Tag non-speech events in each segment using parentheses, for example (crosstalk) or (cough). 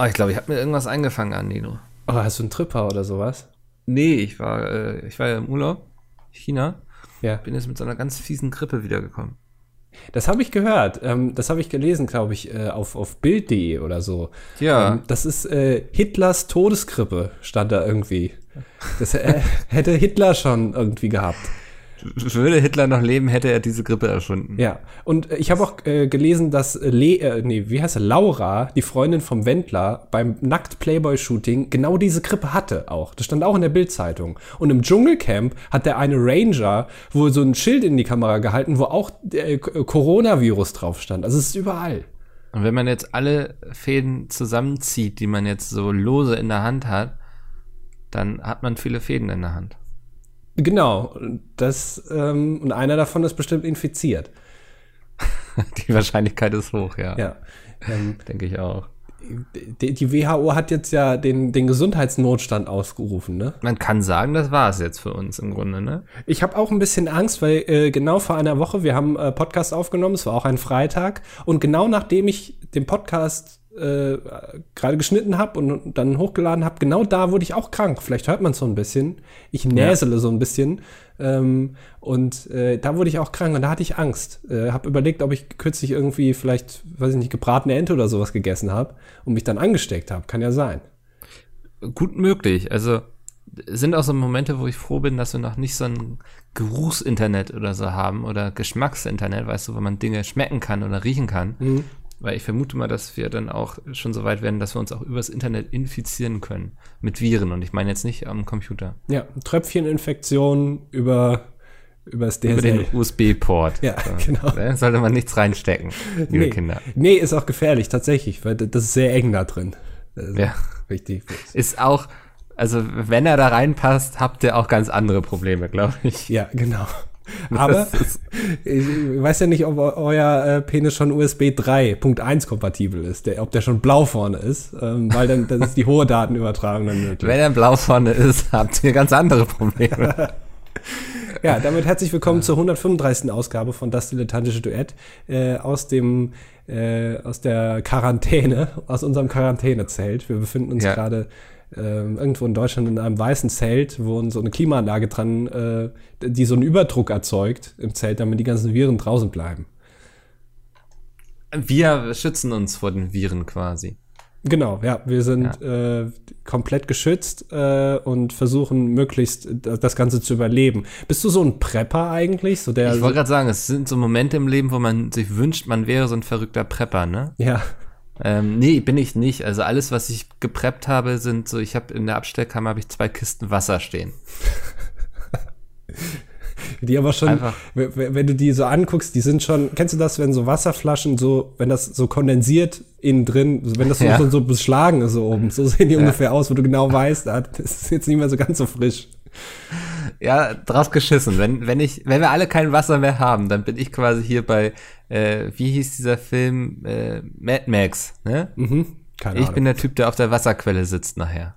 Oh, ich glaube, ich habe mir irgendwas eingefangen an Nino. Oh, hast du einen Tripper oder sowas? Nee, ich war, äh, ich war ja im Urlaub, China. Ja. Bin jetzt mit so einer ganz fiesen Grippe wiedergekommen. Das habe ich gehört. Ähm, das habe ich gelesen, glaube ich, äh, auf, auf Bild.de oder so. Ja. Ähm, das ist äh, Hitlers Todesgrippe, stand da irgendwie. Das äh, (laughs) hätte Hitler schon irgendwie gehabt. Würde Hitler noch leben, hätte er diese Grippe erfunden. Ja, und äh, ich habe auch äh, gelesen, dass Le äh, nee, wie heißt er, Laura, die Freundin vom Wendler, beim Nackt-Playboy-Shooting genau diese Grippe hatte auch. Das stand auch in der Bild-Zeitung. Und im Dschungelcamp hat der eine Ranger wohl so ein Schild in die Kamera gehalten, wo auch äh, Coronavirus drauf stand. Also es ist überall. Und wenn man jetzt alle Fäden zusammenzieht, die man jetzt so lose in der Hand hat, dann hat man viele Fäden in der Hand. Genau, das ähm, und einer davon ist bestimmt infiziert. (laughs) Die Wahrscheinlichkeit ist hoch, ja. Ja. Ähm, Denke ich auch. die, die WHO hat jetzt ja den, den Gesundheitsnotstand ausgerufen, ne? Man kann sagen, das war es jetzt für uns im Grunde, ne? Ich habe auch ein bisschen Angst, weil äh, genau vor einer Woche, wir haben äh, Podcast aufgenommen, es war auch ein Freitag, und genau nachdem ich den Podcast äh, gerade geschnitten habe und dann hochgeladen habe, genau da wurde ich auch krank. Vielleicht hört man es so ein bisschen. Ich näsele ja. so ein bisschen. Ähm, und äh, da wurde ich auch krank und da hatte ich Angst. Äh, habe überlegt, ob ich kürzlich irgendwie vielleicht, weiß ich nicht, gebratene Ente oder sowas gegessen habe und mich dann angesteckt habe. Kann ja sein. Gut möglich. Also sind auch so Momente, wo ich froh bin, dass wir noch nicht so ein Geruchsinternet oder so haben oder Geschmacksinternet, weißt du, wo man Dinge schmecken kann oder riechen kann. Mhm. Weil ich vermute mal, dass wir dann auch schon so weit werden, dass wir uns auch übers Internet infizieren können. Mit Viren. Und ich meine jetzt nicht am Computer. Ja, Tröpfcheninfektion über, über das DSL. Über den USB-Port. Ja, so. genau. Da sollte man nichts reinstecken, liebe nee. Kinder. Nee, ist auch gefährlich, tatsächlich, weil das ist sehr eng da drin. ja. Richtig. Ist auch, also wenn er da reinpasst, habt ihr auch ganz andere Probleme, glaube ich. Ja, genau. (laughs) Aber ich weiß ja nicht, ob euer äh, Penis schon USB 3.1 kompatibel ist, der, ob der schon blau vorne ist, ähm, weil dann das ist die hohe Datenübertragung dann möglich. Wenn er blau vorne ist, (laughs) habt ihr ganz andere Probleme. (laughs) ja, damit herzlich willkommen zur 135. Ausgabe von Das Dilettantische Duett äh, aus dem äh, aus der Quarantäne, aus unserem Quarantänezelt. Wir befinden uns ja. gerade ähm, irgendwo in Deutschland in einem weißen Zelt, wo so eine Klimaanlage dran, äh, die so einen Überdruck erzeugt im Zelt, damit die ganzen Viren draußen bleiben. Wir schützen uns vor den Viren quasi. Genau, ja, wir sind ja. Äh, komplett geschützt äh, und versuchen möglichst das Ganze zu überleben. Bist du so ein Prepper eigentlich? So der ich wollte gerade sagen, es sind so Momente im Leben, wo man sich wünscht, man wäre so ein verrückter Prepper, ne? Ja. Ähm, nee, bin ich nicht. Also alles, was ich gepreppt habe, sind so, ich habe in der Abstellkammer habe ich zwei Kisten Wasser stehen. (laughs) die aber schon, Einfach. wenn du die so anguckst, die sind schon, kennst du das, wenn so Wasserflaschen so, wenn das so kondensiert innen drin, wenn das so, ja. so beschlagen ist so oben, so sehen die ja. ungefähr aus, wo du genau weißt, das ist jetzt nicht mehr so ganz so frisch. Ja, drauf geschissen. Wenn, wenn ich, wenn wir alle kein Wasser mehr haben, dann bin ich quasi hier bei, äh, wie hieß dieser Film? Äh, Mad Max, ne? Mhm. Keine ich Ahnung. bin der Typ, der auf der Wasserquelle sitzt nachher.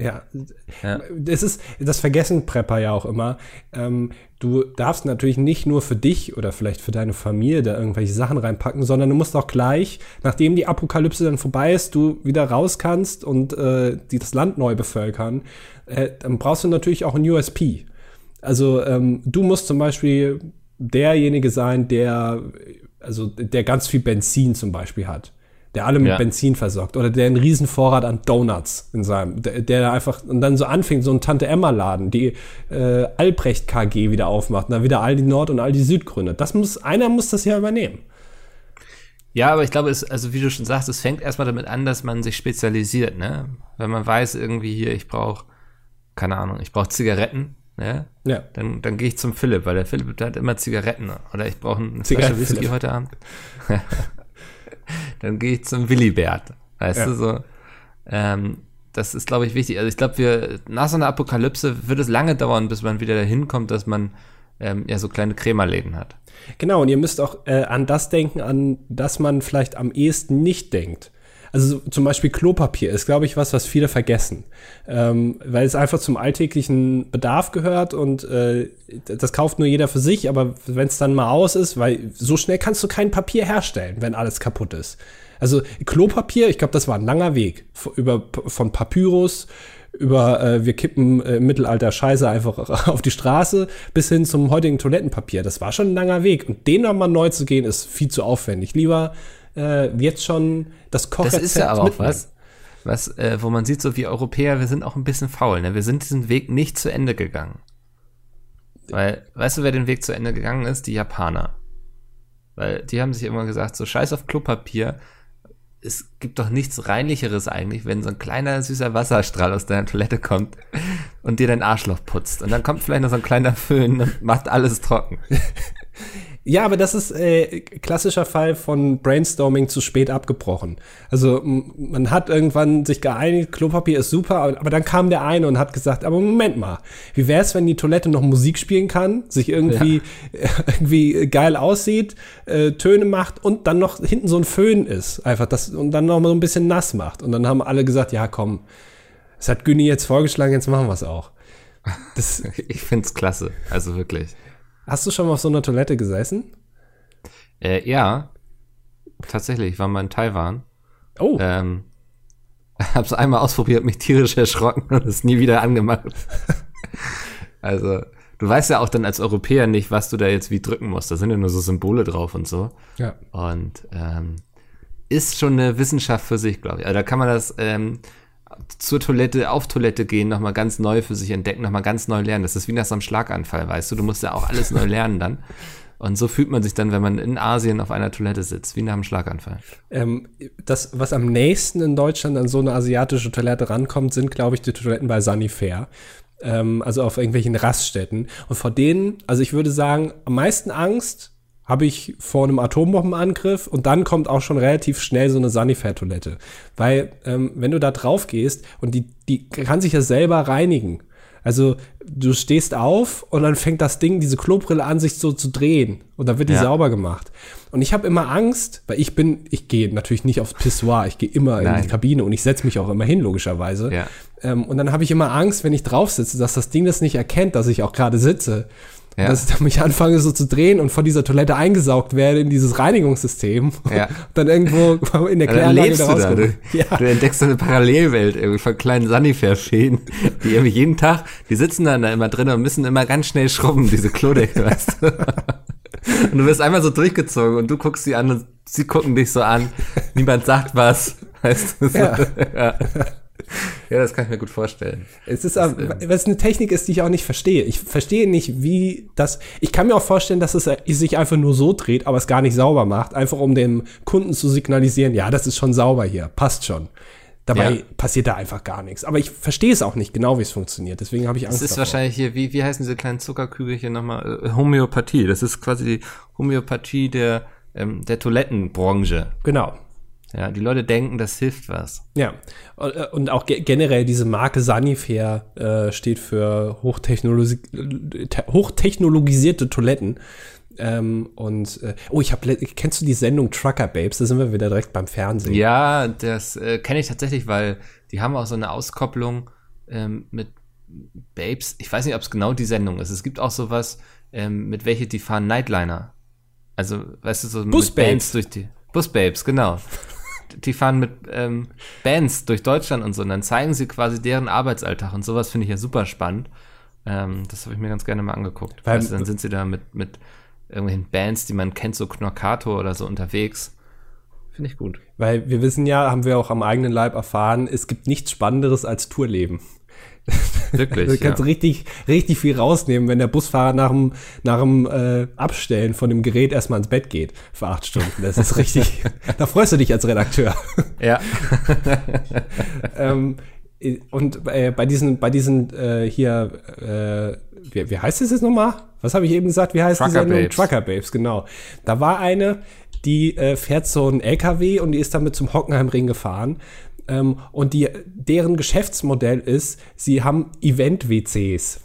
Ja, ja. das ist, das vergessen Prepper ja auch immer. Ähm, du darfst natürlich nicht nur für dich oder vielleicht für deine Familie da irgendwelche Sachen reinpacken, sondern du musst auch gleich, nachdem die Apokalypse dann vorbei ist, du wieder raus kannst und äh, die, das Land neu bevölkern, äh, dann brauchst du natürlich auch ein USP. Also ähm, du musst zum Beispiel derjenige sein, der also der ganz viel Benzin zum Beispiel hat, der alle mit ja. Benzin versorgt oder der einen riesen Vorrat an Donuts in seinem, der, der einfach und dann so anfängt, so ein Tante Emma Laden, die äh, Albrecht KG wieder aufmacht und dann wieder all die Nord und all die Süd gründet. Das muss einer muss das ja übernehmen. Ja, aber ich glaube, es, also wie du schon sagst, es fängt erstmal damit an, dass man sich spezialisiert, ne? Wenn man weiß irgendwie hier, ich brauche keine Ahnung, ich brauche Zigaretten, ne? Ja. Dann, dann gehe ich zum Philipp, weil der Philipp hat immer Zigaretten. Oder ich brauche einen Flasche Whisky heute Abend. (laughs) dann gehe ich zum Willibert. Weißt ja. du so? Ähm, das ist, glaube ich, wichtig. Also ich glaube, wir nach so einer Apokalypse wird es lange dauern, bis man wieder dahin kommt, dass man ähm, ja so kleine Krämerläden hat. Genau, und ihr müsst auch äh, an das denken, an das man vielleicht am ehesten nicht denkt. Also zum Beispiel Klopapier ist, glaube ich, was, was viele vergessen, ähm, weil es einfach zum alltäglichen Bedarf gehört und äh, das kauft nur jeder für sich, aber wenn es dann mal aus ist, weil so schnell kannst du kein Papier herstellen, wenn alles kaputt ist. Also Klopapier, ich glaube, das war ein langer Weg. Über, von Papyrus über äh, wir kippen äh, Mittelalter Scheiße einfach (laughs) auf die Straße bis hin zum heutigen Toilettenpapier. Das war schon ein langer Weg. Und den nochmal neu zu gehen, ist viel zu aufwendig. Lieber äh, jetzt schon das Kochrezept Das ist ja aber auch was, was äh, wo man sieht, so wie Europäer, wir sind auch ein bisschen faul. Ne? Wir sind diesen Weg nicht zu Ende gegangen. Weil, weißt du, wer den Weg zu Ende gegangen ist? Die Japaner. Weil die haben sich immer gesagt, so scheiß auf Klopapier, es gibt doch nichts Reinlicheres eigentlich, wenn so ein kleiner süßer Wasserstrahl aus deiner Toilette kommt und dir dein Arschloch putzt. Und dann kommt vielleicht noch so ein kleiner Föhn und macht alles trocken. (laughs) Ja, aber das ist äh, klassischer Fall von Brainstorming zu spät abgebrochen. Also man hat irgendwann sich geeinigt, Klopapier ist super, aber, aber dann kam der eine und hat gesagt, aber Moment mal, wie wäre es, wenn die Toilette noch Musik spielen kann, sich irgendwie, ja. (laughs) irgendwie geil aussieht, äh, Töne macht und dann noch hinten so ein Föhn ist, einfach das und dann noch mal so ein bisschen nass macht. Und dann haben alle gesagt, ja komm, das hat Günni jetzt vorgeschlagen, jetzt machen wir es auch. Das, (laughs) ich find's klasse, also wirklich. Hast du schon mal auf so einer Toilette gesessen? Äh, ja, tatsächlich. Ich war mal in Taiwan. Oh. Ähm, (laughs) hab's einmal ausprobiert, mich tierisch erschrocken und es nie wieder angemacht. (laughs) also, du weißt ja auch dann als Europäer nicht, was du da jetzt wie drücken musst. Da sind ja nur so Symbole drauf und so. Ja. Und ähm, ist schon eine Wissenschaft für sich, glaube ich. Also da kann man das ähm, zur Toilette, auf Toilette gehen, nochmal ganz neu für sich entdecken, nochmal ganz neu lernen. Das ist wie nach so einem Schlaganfall, weißt du. Du musst ja auch alles neu lernen dann. Und so fühlt man sich dann, wenn man in Asien auf einer Toilette sitzt, wie nach einem Schlaganfall. Ähm, das, was am nächsten in Deutschland an so eine asiatische Toilette rankommt, sind, glaube ich, die Toiletten bei Sanifair. Ähm, also auf irgendwelchen Raststätten. Und vor denen, also ich würde sagen, am meisten Angst habe ich vor einem Atombombenangriff und dann kommt auch schon relativ schnell so eine Sanifair-Toilette. Weil, ähm, wenn du da drauf gehst und die, die kann sich ja selber reinigen. Also du stehst auf und dann fängt das Ding, diese Klobrille an, sich so zu drehen und dann wird die ja. sauber gemacht. Und ich habe immer Angst, weil ich bin, ich gehe natürlich nicht aufs Pissoir, ich gehe immer Nein. in die Kabine und ich setze mich auch immer hin, logischerweise. Ja. Ähm, und dann habe ich immer Angst, wenn ich drauf sitze, dass das Ding das nicht erkennt, dass ich auch gerade sitze. Ja. Dass ich dann mich anfange so zu drehen und von dieser Toilette eingesaugt werde in dieses Reinigungssystem. (laughs) Ja. dann irgendwo (laughs) in der Kläranlage wieder rauskommen. Du, ja. du entdeckst eine Parallelwelt irgendwie von kleinen Sanifair-Feen, die irgendwie jeden Tag, die sitzen dann da immer drin und müssen immer ganz schnell schrubben, diese Klodecke, (laughs) weißt du. Und du wirst einmal so durchgezogen und du guckst sie an und sie gucken dich so an. Niemand sagt was. Weißt du? So. Ja. ja. Ja, das kann ich mir gut vorstellen. Es ist, das, ähm, es eine Technik ist, die ich auch nicht verstehe. Ich verstehe nicht, wie das. Ich kann mir auch vorstellen, dass es sich einfach nur so dreht, aber es gar nicht sauber macht, einfach um dem Kunden zu signalisieren, ja, das ist schon sauber hier, passt schon. Dabei ja. passiert da einfach gar nichts. Aber ich verstehe es auch nicht genau, wie es funktioniert. Deswegen habe ich Angst. Es ist davor. wahrscheinlich hier, wie, wie heißen diese kleinen Zuckerkügelchen nochmal? Äh, Homöopathie. Das ist quasi die Homöopathie der, ähm, der Toilettenbranche. Genau. Ja, die Leute denken, das hilft was. Ja, und auch generell diese Marke Sanifair äh, steht für hochtechnologi hochtechnologisierte Toiletten. Ähm, und äh, oh, ich habe kennst du die Sendung Trucker Babes? Da sind wir wieder direkt beim Fernsehen. Ja, das äh, kenne ich tatsächlich, weil die haben auch so eine Auskopplung ähm, mit Babes. Ich weiß nicht, ob es genau die Sendung ist. Es gibt auch sowas, ähm, mit welche die fahren Nightliner. Also, weißt du, so Bus mit Bands durch die Busbabes, genau die fahren mit ähm, Bands durch Deutschland und so und dann zeigen sie quasi deren Arbeitsalltag und sowas finde ich ja super spannend. Ähm, das habe ich mir ganz gerne mal angeguckt. Weil, weißt du, dann sind sie da mit, mit irgendwelchen Bands, die man kennt, so Knorkator oder so unterwegs. Finde ich gut. Weil wir wissen ja, haben wir auch am eigenen Leib erfahren, es gibt nichts Spannenderes als Tourleben. (laughs) Wirklich. du kannst ja. richtig, richtig viel rausnehmen, wenn der Busfahrer nach dem, nach dem äh, Abstellen von dem Gerät erstmal ins Bett geht für acht Stunden. Das ist richtig, (laughs) da freust du dich als Redakteur. Ja. (laughs) ähm, und äh, bei diesen, bei diesen äh, hier, äh, wie, wie heißt es jetzt nochmal? Was habe ich eben gesagt? Wie heißt Trucker die Babes. Trucker Babes, genau. Da war eine, die äh, fährt so ein LKW und die ist damit zum Hockenheimring gefahren ähm, und die, deren Geschäftsmodell ist, sie haben Event-WCs.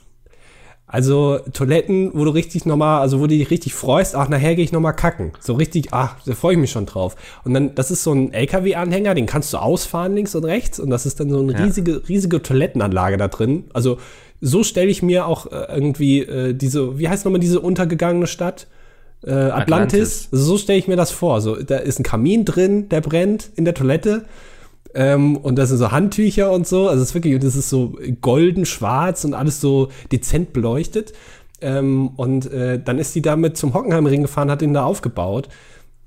Also Toiletten, wo du richtig nochmal, also wo du dich richtig freust, ach, nachher gehe ich nochmal kacken. So richtig, ach, da freue ich mich schon drauf. Und dann, das ist so ein LKW-Anhänger, den kannst du ausfahren links und rechts. Und das ist dann so eine ja. riesige, riesige Toilettenanlage da drin. Also so stelle ich mir auch äh, irgendwie äh, diese, wie heißt nochmal diese untergegangene Stadt? äh, Atlantis. Atlantis. Also so stelle ich mir das vor. So, da ist ein Kamin drin, der brennt in der Toilette. Ähm, und das sind so Handtücher und so. Also es ist wirklich, das ist so golden, schwarz und alles so dezent beleuchtet. Ähm, und äh, dann ist die damit zum Hockenheimring gefahren, hat ihn da aufgebaut.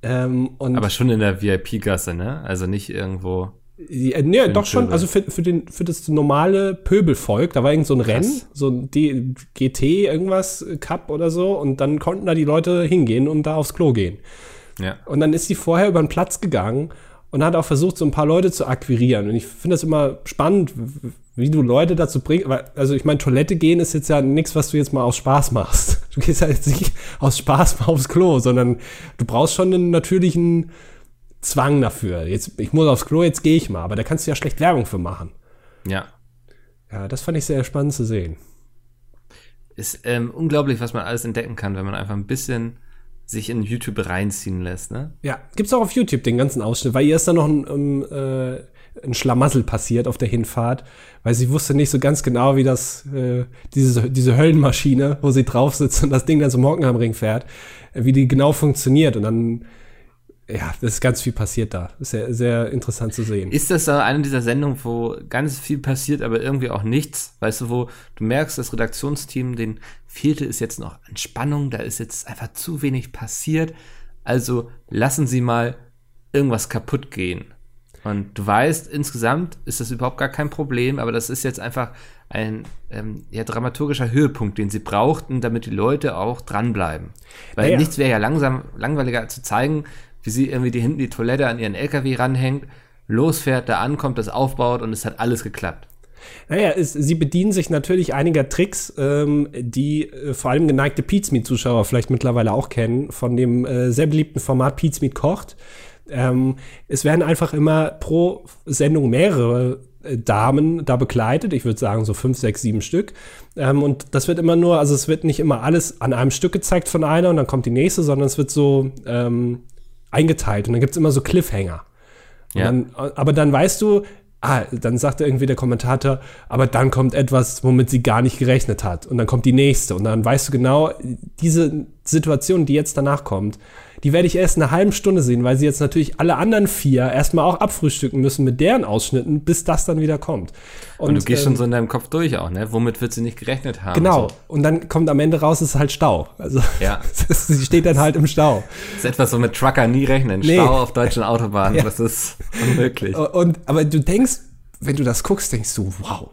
Ähm, Aber schon in der VIP-Gasse, ne? Also nicht irgendwo. Ja, nee, doch schon, also für, für, den, für das normale Pöbelvolk, da war irgend so ein Krass. Rennen, so ein D GT irgendwas Cup oder so und dann konnten da die Leute hingehen und da aufs Klo gehen. Ja. Und dann ist sie vorher über den Platz gegangen und hat auch versucht, so ein paar Leute zu akquirieren. Und ich finde das immer spannend, wie du Leute dazu bringst. Also ich meine, Toilette gehen ist jetzt ja nichts, was du jetzt mal aus Spaß machst. (laughs) Du gehst ja jetzt nicht aus Spaß mal aufs Klo, sondern du brauchst schon einen natürlichen Zwang dafür. Jetzt, ich muss aufs Klo, jetzt gehe ich mal. Aber da kannst du ja schlecht Werbung für machen. Ja. Ja, das fand ich sehr spannend zu sehen. Ist ähm, unglaublich, was man alles entdecken kann, wenn man einfach ein bisschen sich in YouTube reinziehen lässt, ne? Ja, gibt's auch auf YouTube den ganzen Ausschnitt, weil ihr ist da noch ein, um, äh, ein Schlamassel passiert auf der Hinfahrt, weil sie wusste nicht so ganz genau, wie das, äh, diese, diese Höllenmaschine, wo sie drauf sitzt und das Ding dann zum Hockenheimring fährt, äh, wie die genau funktioniert und dann ja, das ist ganz viel passiert da. Sehr, sehr interessant zu sehen. Ist das da eine dieser Sendungen, wo ganz viel passiert, aber irgendwie auch nichts? Weißt du, wo du merkst, das Redaktionsteam, den fehlte es jetzt noch Entspannung, da ist jetzt einfach zu wenig passiert. Also lassen Sie mal irgendwas kaputt gehen. Und du weißt, insgesamt ist das überhaupt gar kein Problem, aber das ist jetzt einfach ein ähm, ja, dramaturgischer Höhepunkt, den sie brauchten, damit die Leute auch dranbleiben. Weil ja, nichts wäre ja langsam langweiliger zu zeigen, wie sie irgendwie die hinten die Toilette an ihren LKW ranhängt, losfährt, da ankommt, das aufbaut und es hat alles geklappt. Naja, es, sie bedienen sich natürlich einiger Tricks, ähm, die äh, vor allem geneigte Pizmeet-Zuschauer vielleicht mittlerweile auch kennen, von dem äh, sehr beliebten Format Pizmeet kocht. Ähm, es werden einfach immer pro Sendung mehrere äh, Damen da begleitet. Ich würde sagen so fünf, sechs, sieben Stück. Ähm, und das wird immer nur, also es wird nicht immer alles an einem Stück gezeigt von einer und dann kommt die nächste, sondern es wird so ähm, eingeteilt und dann gibt es immer so Cliffhanger. Ja. Dann, aber dann weißt du, ah, dann sagt irgendwie der Kommentator, aber dann kommt etwas, womit sie gar nicht gerechnet hat. Und dann kommt die nächste. Und dann weißt du genau, diese Situation, die jetzt danach kommt, die werde ich erst in einer halben Stunde sehen, weil sie jetzt natürlich alle anderen vier erstmal auch abfrühstücken müssen mit deren Ausschnitten, bis das dann wieder kommt. Und, Und du gehst ähm, schon so in deinem Kopf durch auch, ne? Womit wird sie nicht gerechnet haben? Genau. So. Und dann kommt am Ende raus, es ist halt Stau. Also ja. (laughs) sie steht dann halt im Stau. Das ist etwas, so mit Trucker nie rechnen. Nee. Stau auf deutschen Autobahnen, (laughs) ja. das ist unmöglich. Und, aber du denkst, wenn du das guckst, denkst du, wow,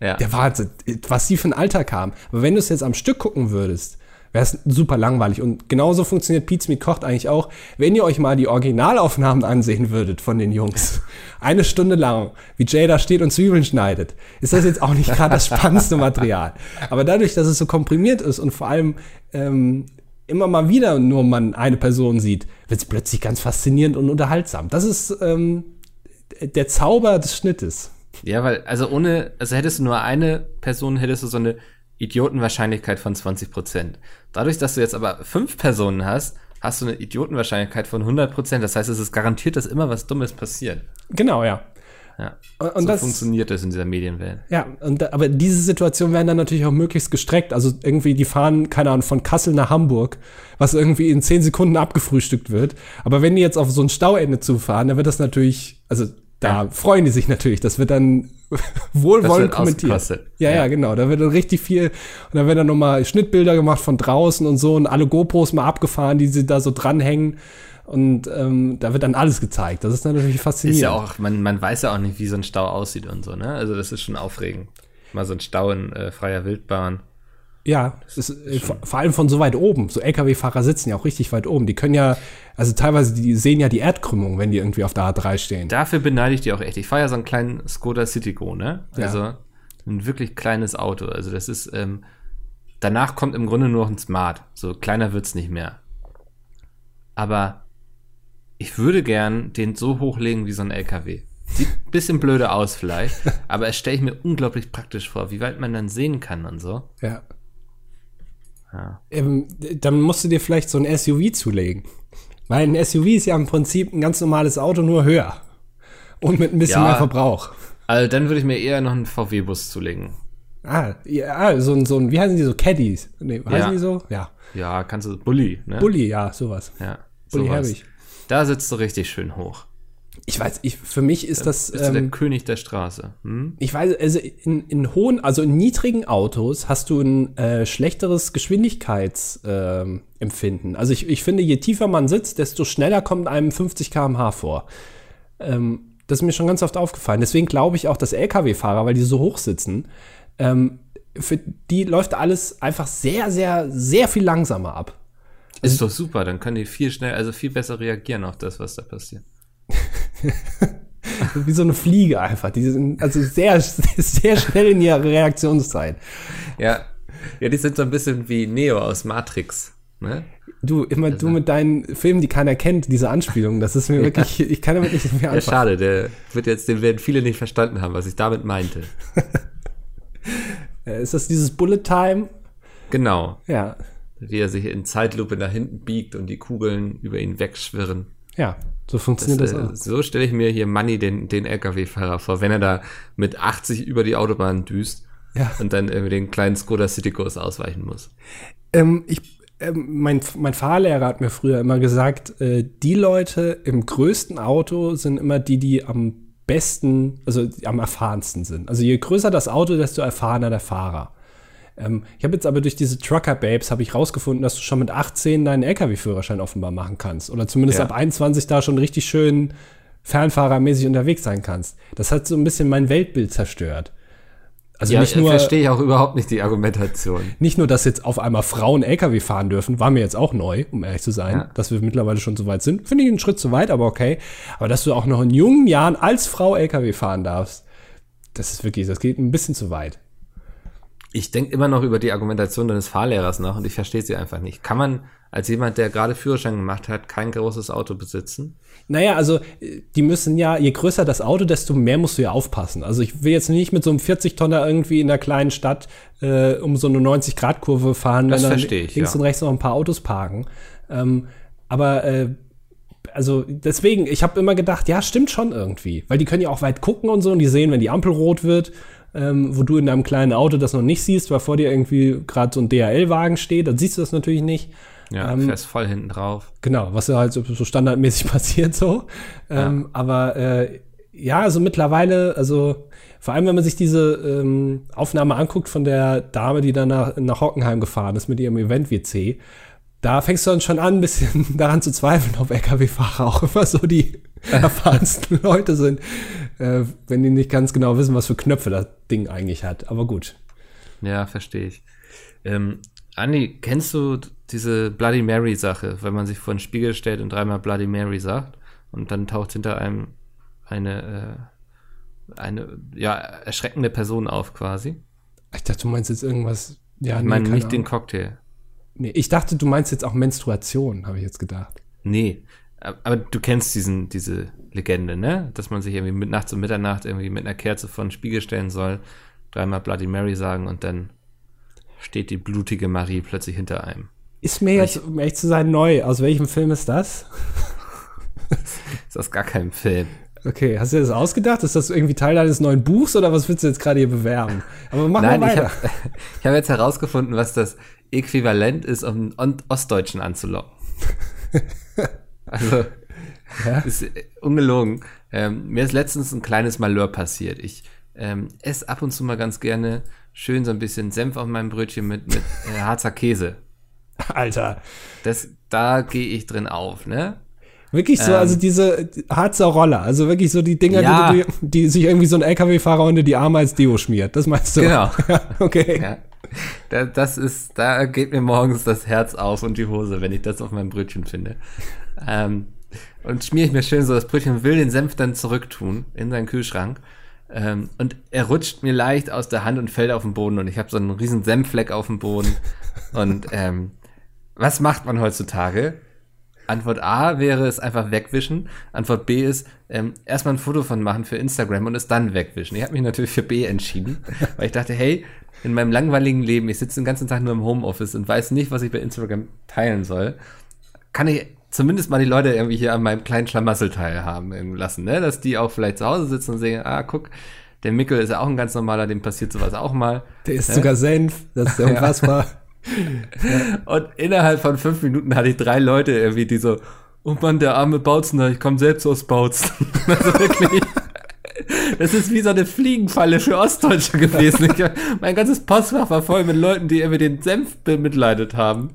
ja. der Wahnsinn, was sie für ein Alter kam. Aber wenn du es jetzt am Stück gucken würdest, wäre es super langweilig. Und genauso funktioniert Pizza Meat Kocht eigentlich auch, wenn ihr euch mal die Originalaufnahmen ansehen würdet von den Jungs. (laughs) Eine Stunde lang, wie Jay da steht und Zwiebeln schneidet, ist das jetzt auch nicht gerade das spannendste Material. Aber dadurch, dass es so komprimiert ist und vor allem ähm, immer mal wieder nur man eine Person sieht, wird es plötzlich ganz faszinierend und unterhaltsam. Das ist ähm, der Zauber des Schnittes. Ja, weil, also ohne, also hättest du nur eine Person, hättest du so eine Idiotenwahrscheinlichkeit von 20 Prozent. Dadurch, dass du jetzt aber fünf Personen hast, hast du eine Idiotenwahrscheinlichkeit von 100 Prozent. Das heißt, es ist garantiert, dass immer was Dummes passiert. Genau, ja. Ja. Und, und so das, funktioniert das in dieser Medienwelt. Ja, und, aber diese Situationen werden dann natürlich auch möglichst gestreckt. Also irgendwie, die fahren, keine Ahnung, von Kassel nach Hamburg, was irgendwie in zehn Sekunden abgefrühstückt wird. Aber wenn die jetzt auf so ein Stauende zufahren, dann wird das natürlich, also da ja. freuen die sich natürlich. Das wird dann (laughs) wohlwollend kommentiert. Ja, ja, ja, genau. Da wird dann richtig viel, und da werden dann nochmal Schnittbilder gemacht von draußen und so und alle GoPros mal abgefahren, die sie da so dranhängen. Und ähm, da wird dann alles gezeigt. Das ist dann natürlich faszinierend. Ist ja auch, man, man weiß ja auch nicht, wie so ein Stau aussieht und so, ne? Also das ist schon aufregend. Mal so ein Stau in äh, freier Wildbahn. Ja, ist, äh, vor allem von so weit oben. So LKW-Fahrer sitzen ja auch richtig weit oben. Die können ja, also teilweise, die sehen ja die Erdkrümmung, wenn die irgendwie auf der A3 stehen. Dafür beneide ich die auch echt. Ich fahre ja so einen kleinen Skoda Citigo, ne? Also ja. ein wirklich kleines Auto. Also das ist, ähm, danach kommt im Grunde nur noch ein Smart. So kleiner wird's nicht mehr. Aber ich würde gern den so hochlegen wie so ein LKW. Sieht ein bisschen blöde aus vielleicht, (laughs) aber es stelle ich mir unglaublich praktisch vor, wie weit man dann sehen kann und so. Ja. Ja. Ähm, dann musst du dir vielleicht so ein SUV zulegen. Weil ein SUV ist ja im Prinzip ein ganz normales Auto, nur höher. Und mit ein bisschen ja, mehr Verbrauch. Also dann würde ich mir eher noch einen VW-Bus zulegen. Ah, ja, so ein, so ein, wie heißen die so? Caddies? Nee, heißen Ja. die so? Ja. Ja, kannst du, Bulli, ne? Bulli, ja, sowas. Ja, Bulli sowas. habe ich. Da sitzt du richtig schön hoch. Ich weiß, ich, für mich ist das, Bist du der ähm, König der Straße. Hm? ich weiß, also in, in hohen, also in niedrigen Autos hast du ein äh, schlechteres Geschwindigkeitsempfinden. Ähm, Empfinden. also ich, ich finde, je tiefer man sitzt, desto schneller kommt einem 50 km/h vor. Ähm, das ist mir schon ganz oft aufgefallen. Deswegen glaube ich auch, dass Lkw-Fahrer, weil die so hoch sitzen, ähm, für die läuft alles einfach sehr, sehr, sehr viel langsamer ab. Ist doch super, dann können die viel schnell, also viel besser reagieren auf das, was da passiert. (laughs) (laughs) Wie so eine Fliege einfach. Die sind also sehr, sehr schnell in ihrer Reaktionszeit. Ja, ja, die sind so ein bisschen wie Neo aus Matrix. Ne? Du, immer du mit deinen Filmen, die keiner kennt, diese Anspielung, das ist mir (laughs) wirklich, ich kann damit nicht mehr Ja, anfangen. schade, der wird jetzt, den werden viele nicht verstanden haben, was ich damit meinte. (laughs) Äh, Ist das dieses Bullet Time? Genau, Ja, wie er sich in Zeitlupe nach hinten biegt und die Kugeln über ihn wegschwirren. ja, so funktioniert das, äh, auch. so stelle ich mir hier Money, den, den LKW-Fahrer, vor, wenn er da mit 80 über die Autobahn düst Ja. und dann irgendwie den kleinen Skoda Citykurs ausweichen muss. Ähm, ich, ähm, mein, mein Fahrlehrer hat mir früher immer gesagt, äh, die Leute im größten Auto sind immer die, die am besten, also die am erfahrensten sind. Also je größer das Auto, desto erfahrener der Fahrer. Ähm, ich habe jetzt aber durch diese Trucker-Babes habe ich rausgefunden, dass du schon mit 18 deinen LKW-Führerschein offenbar machen kannst. Oder zumindest Ja. ab 21 da schon richtig schön fernfahrermäßig unterwegs sein kannst. Das hat so ein bisschen mein Weltbild zerstört. Also ja, nicht nur verstehe ich auch überhaupt nicht die Argumentation. nicht nur, dass jetzt auf einmal Frauen LKW fahren dürfen, war mir jetzt auch neu, um ehrlich zu sein, Ja. dass wir mittlerweile schon so weit sind. Finde ich einen Schritt zu weit, aber okay. Aber dass du auch noch in jungen Jahren als Frau LKW fahren darfst, das ist wirklich, das geht ein bisschen zu weit. Ich denke immer noch über die Argumentation deines Fahrlehrers nach und ich verstehe sie einfach nicht. Kann man als jemand, der gerade Führerschein gemacht hat, kein großes Auto besitzen? Naja, also äh, die müssen ja, je größer das Auto, desto mehr musst du ja aufpassen. Also ich will jetzt nicht mit so einem 40-Tonner irgendwie in einer kleinen Stadt äh, um so eine 90-Grad-Kurve fahren, Das wenn dann ich, links ja. und rechts noch ein paar Autos parken. Ähm, aber äh, also deswegen, ich habe immer gedacht, ja, stimmt schon irgendwie. Weil die können ja auch weit gucken und so und die sehen, wenn die Ampel rot wird, ähm, wo du in deinem kleinen Auto das noch nicht siehst, weil vor dir irgendwie gerade so ein DHL-Wagen steht, dann siehst du das natürlich nicht. Ja, Ähm, fährst voll hinten drauf. Genau, was ja halt so, so standardmäßig (laughs) passiert so. Ähm, aber äh, ja, also mittlerweile, also vor allem, wenn man sich diese ähm, Aufnahme anguckt von der Dame, die dann nach, nach Hockenheim gefahren ist mit ihrem Event-WC, da fängst du dann schon an, ein bisschen (laughs) daran zu zweifeln, ob LKW-Fahrer auch (laughs) immer so die erfahrensten Leute sind, äh, wenn die nicht ganz genau wissen, was für Knöpfe das Ding eigentlich hat. Aber gut. Ja, verstehe ich. Ähm, Andi, kennst du diese Bloody Mary Sache, wenn man sich vor den Spiegel stellt und dreimal Bloody Mary sagt und dann taucht hinter einem eine, äh, eine ja, erschreckende Person auf quasi? Ich dachte, du meinst jetzt irgendwas. Ja, Ich meine nicht den Ahnung. Cocktail. Nee, ich dachte, du meinst jetzt auch Menstruation, habe ich jetzt gedacht. Nee, aber du kennst diesen, diese Legende, ne? Dass man sich irgendwie mit nachts um Mitternacht irgendwie mit einer Kerze vor den Spiegel stellen soll, dreimal Bloody Mary sagen und dann steht die blutige Marie plötzlich hinter einem. Ist mir jetzt, um ehrlich zu sein, neu. Aus welchem Film ist das? (laughs) Ist das gar kein Film? Okay, hast du dir das ausgedacht? Ist das irgendwie Teil deines neuen Buchs oder was willst du jetzt gerade hier bewerben? Aber mach Nein, mal ich weiter. habe (laughs) ich hab jetzt herausgefunden, was das Äquivalent ist, um einen Ostdeutschen anzulocken. (laughs) also, Ja? ist äh, ungelogen. Ähm, mir ist letztens ein kleines Malheur passiert. Ich ähm, esse ab und zu mal ganz gerne schön so ein bisschen Senf auf meinem Brötchen mit, mit äh, Harzer Käse. Alter. Das, da gehe ich drin auf, ne? Wirklich so, Ähm. also diese Harzer Roller, also wirklich so die Dinger, Ja. die, die sich irgendwie so ein LKW-Fahrer unter die Arme als Deo schmiert. Das meinst du? Genau. (laughs) Ja, okay. Ja. Da, das ist, da geht mir morgens das Herz auf und die Hose, wenn ich das auf meinem Brötchen finde. Ähm, und schmiere ich mir schön so das Brötchen und will den Senf dann zurücktun in seinen Kühlschrank. Ähm, und er rutscht mir leicht aus der Hand und fällt auf den Boden und ich habe so einen riesen Senffleck auf dem Boden. Und (laughs) ähm, was macht man heutzutage? Antwort A wäre es einfach wegwischen. Antwort B ist ähm, erstmal ein Foto von machen für Instagram und es dann wegwischen. Ich habe mich natürlich für B entschieden, (laughs) weil ich dachte, hey, in meinem langweiligen Leben, ich sitze den ganzen Tag nur im Homeoffice und weiß nicht, was ich bei Instagram teilen soll, kann ich zumindest mal die Leute irgendwie hier an meinem kleinen Schlamassel teilhaben lassen, ne? dass die auch vielleicht zu Hause sitzen und sehen, ah, guck, Der Mickel ist ja auch ein ganz normaler, dem passiert sowas auch mal. Der isst ne? sogar Senf, das ist ja (laughs) unfassbar. ja. Und innerhalb von fünf Minuten hatte ich drei Leute irgendwie, die so, oh Mann, der arme Bautzner, ich komme selbst aus Bautzen. (laughs) also wirklich. Das ist wie so eine Fliegenfalle für Ostdeutsche gewesen. Ich, mein ganzes Postfach war voll mit Leuten, die irgendwie den Senf bemitleidet haben,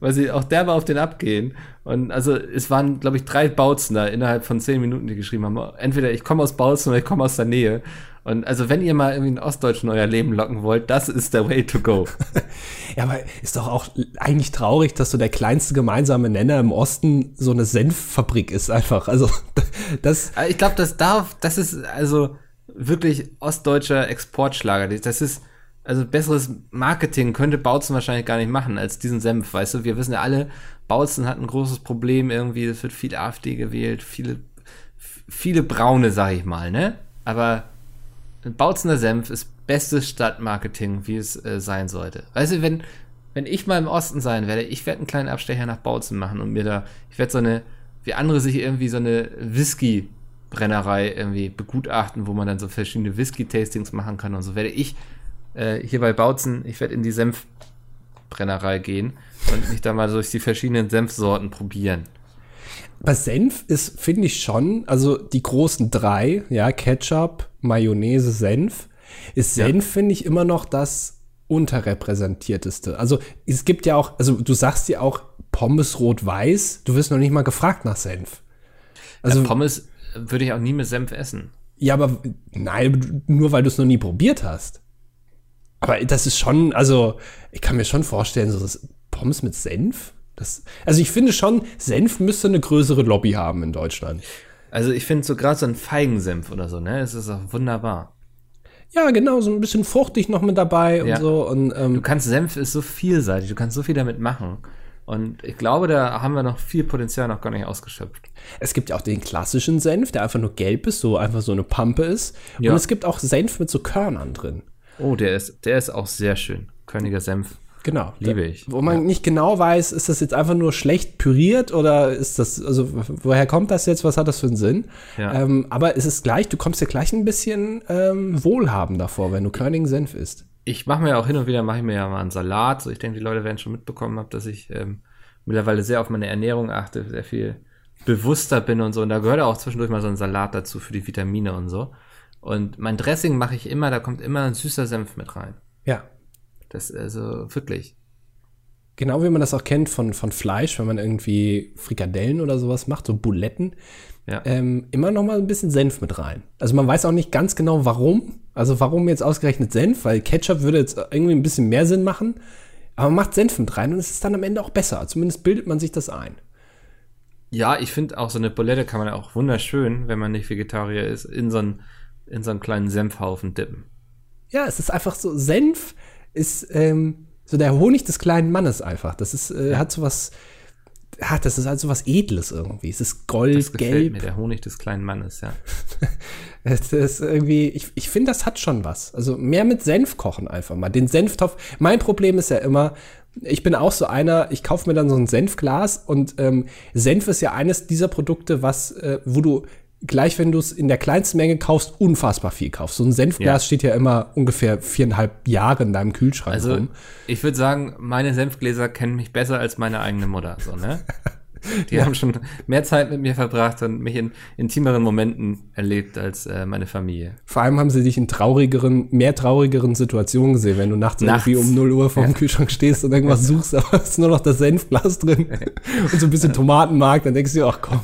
weil sie auch derbe auf den abgehen. Und also es waren, glaube ich, drei Bautzen da innerhalb von zehn Minuten, die geschrieben haben. Entweder ich komme aus Bautzen oder ich komme aus der Nähe. Und also wenn ihr mal irgendwie einen Ostdeutschen in euer Leben locken wollt, das ist der way to go. (laughs) ja, aber ist doch auch eigentlich traurig, dass so der kleinste gemeinsame Nenner im Osten so eine Senffabrik ist einfach. Also (laughs) das. Ich glaube, das darf, das ist also wirklich ostdeutscher Exportschlager. Das ist also besseres Marketing könnte Bautzen wahrscheinlich gar nicht machen als diesen Senf, weißt du? Wir wissen ja alle, Bautzen hat ein großes Problem irgendwie, es wird viel AfD gewählt, viele viele braune, sag ich mal, ne? Aber Bautzener Senf ist bestes Stadtmarketing, wie es äh, sein sollte. Weißt du, wenn, wenn ich mal im Osten sein werde, ich werde einen kleinen Abstecher nach Bautzen machen und mir da, ich werde so eine, wie andere sich irgendwie so eine Whisky-Brennerei irgendwie begutachten, wo man dann so verschiedene Whisky-Tastings machen kann und so werde ich äh, hier bei Bautzen, ich werde in die Senfbrennerei gehen und mich da mal durch die verschiedenen Senfsorten probieren bei Senf ist, finde ich schon, also die großen drei, ja, Ketchup, Mayonnaise, Senf, ist Senf, ja. finde ich, immer noch das unterrepräsentierteste. Also es gibt ja auch, also du sagst ja auch Pommes rot-weiß, du wirst noch nicht mal gefragt nach Senf. Also ja, Pommes würde ich auch nie mit Senf essen. Ja, aber nein, nur weil du es noch nie probiert hast. Aber das ist schon, also ich kann mir schon vorstellen, so das Pommes mit Senf, das, also ich finde schon, Senf müsste eine größere Lobby haben in Deutschland. Also ich finde so gerade so ein Feigensenf oder so, ne? Es ist auch wunderbar. Ja, genau, so ein bisschen fruchtig noch mit dabei und ja. so. Und, ähm, du kannst, Senf ist so vielseitig, du kannst so viel damit machen. Und ich glaube, da haben wir noch viel Potenzial noch gar nicht ausgeschöpft. Es gibt ja auch den klassischen Senf, der einfach nur gelb ist, so einfach so eine Pampe ist. Ja. Und es gibt auch Senf mit so Körnern drin. Oh, der ist, der ist auch sehr schön. Körniger Senf. Genau. Liebe ich. Wo man ja. nicht genau weiß, ist das jetzt einfach nur schlecht püriert oder ist das, also woher kommt das jetzt, was hat das für einen Sinn? Ja. Ähm, aber es ist gleich, du kommst dir gleich ein bisschen ähm, wohlhabender vor, wenn du Körnigen Senf isst. Ich mache mir auch hin und wieder, mache ich mir ja mal einen Salat. So, ich denke, die Leute werden schon mitbekommen haben, dass ich ähm, mittlerweile sehr auf meine Ernährung achte, sehr viel bewusster bin und so. Und da gehört auch zwischendurch mal so ein Salat dazu für die Vitamine und so. Und mein Dressing mache ich immer, da kommt immer ein süßer Senf mit rein. Ja. Das, also wirklich. Genau wie man das auch kennt von, von Fleisch, wenn man irgendwie Frikadellen oder sowas macht, so Buletten. Ja. Ähm, immer noch mal ein bisschen Senf mit rein. Also man weiß auch nicht ganz genau, warum. Also warum jetzt ausgerechnet Senf, weil Ketchup würde jetzt irgendwie ein bisschen mehr Sinn machen. Aber man macht Senf mit rein und es ist dann am Ende auch besser. Zumindest bildet man sich das ein. Ja, ich finde auch so eine Bulette kann man auch wunderschön, wenn man nicht Vegetarier ist, in so einen, in so einen kleinen Senfhaufen dippen. Ja, es ist einfach so Senf ist ähm, so der Honig des kleinen Mannes einfach. Das ist, äh, hat so was, ja, das ist halt so was Edles irgendwie. Es ist gold, das gelb. mir, der Honig des kleinen Mannes, ja. (laughs) das ist irgendwie, ich, ich finde, das hat schon was. Also mehr mit Senf kochen einfach mal. Den Senftopf. Mein Problem ist ja immer, ich bin auch so einer, ich kaufe mir dann so ein Senfglas und ähm, Senf ist ja eines dieser Produkte, was, äh, wo du gleich wenn du es in der kleinsten Menge kaufst, unfassbar viel kaufst. So ein Senfglas ja. steht ja immer ungefähr viereinhalb Jahre in deinem Kühlschrank also, rum. Ich würde sagen, meine Senfgläser kennen mich besser als meine eigene Mutter. So, ne? (laughs) Die ja. haben schon mehr Zeit mit mir verbracht und mich in intimeren Momenten erlebt als äh, meine Familie. Vor allem haben sie dich in traurigeren, mehr traurigeren Situationen gesehen, wenn du nachts, nachts. irgendwie um 0 Uhr vor dem ja. Kühlschrank stehst und irgendwas suchst, aber es ist nur noch das Senfglas drin (laughs) und so ein bisschen Tomatenmark, dann denkst du dir, ach komm.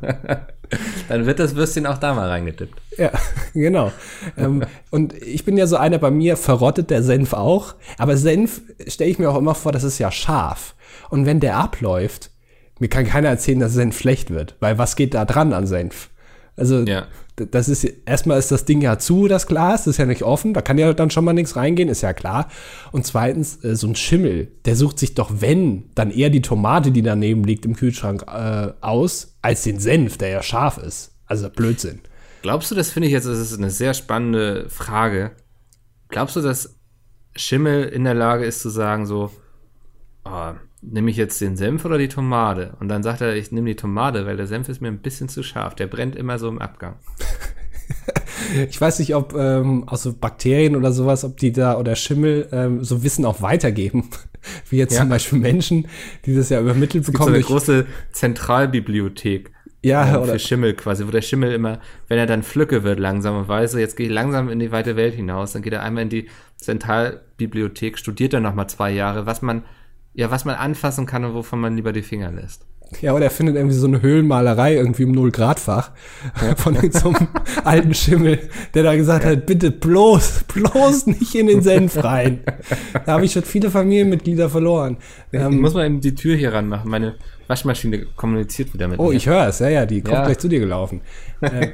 (laughs) Dann wird das Würstchen auch da mal reingetippt. Ja, genau. ähm, und ich bin ja so einer, bei mir verrottet der Senf auch. Aber Senf stelle ich mir auch immer vor, das ist ja scharf. Und wenn der abläuft, mir kann keiner erzählen, dass Senf schlecht wird. Weil was geht da dran an Senf? Also, ja. das ist, erstmal ist das Ding ja zu, das Glas, das ist ja nicht offen, da kann ja dann schon mal nichts reingehen, ist ja klar. Und zweitens, äh, so ein Schimmel, der sucht sich doch, wenn, dann eher die Tomate, die daneben liegt im Kühlschrank, äh, aus, als den Senf, der ja scharf ist. Also Blödsinn. Glaubst du, das finde ich jetzt, das ist eine sehr spannende Frage. Glaubst du, dass Schimmel in der Lage ist zu sagen, so, oh, nehme ich jetzt den Senf oder die Tomate? Und dann sagt er, ich nehme die Tomate, weil der Senf ist mir ein bisschen zu scharf. Der brennt immer so im Abgang. (laughs) ich weiß nicht, ob ähm, auch so Bakterien oder sowas, ob die da oder Schimmel ähm, so Wissen auch weitergeben. (laughs) Wie jetzt ja. zum Beispiel Menschen, die das ja übermittelt es bekommen. Gibt so eine große Zentralbibliothek. Ja, oder für Schimmel quasi, wo der Schimmel immer, wenn er dann Flücke wird langsam und weiß, so jetzt gehe ich langsam in die weite Welt hinaus, dann geht er einmal in die Zentralbibliothek, studiert dann nochmal zwei Jahre, was man, ja, was man anfassen kann und wovon man lieber die Finger lässt. Ja, oder er findet irgendwie so eine Höhlenmalerei irgendwie im Null-Grad-Fach ja. von so einem (laughs) alten Schimmel, der da gesagt ja. hat, bitte bloß, bloß nicht in den Senf rein. Da habe ich schon viele Familienmitglieder verloren. Ich ähm, muss mal eben die Tür hier ranmachen. Meine Waschmaschine kommuniziert wieder mit oh, mir. Oh, ich höre es. Ja, ja, die kommt ja. gleich zu dir gelaufen. (laughs) äh,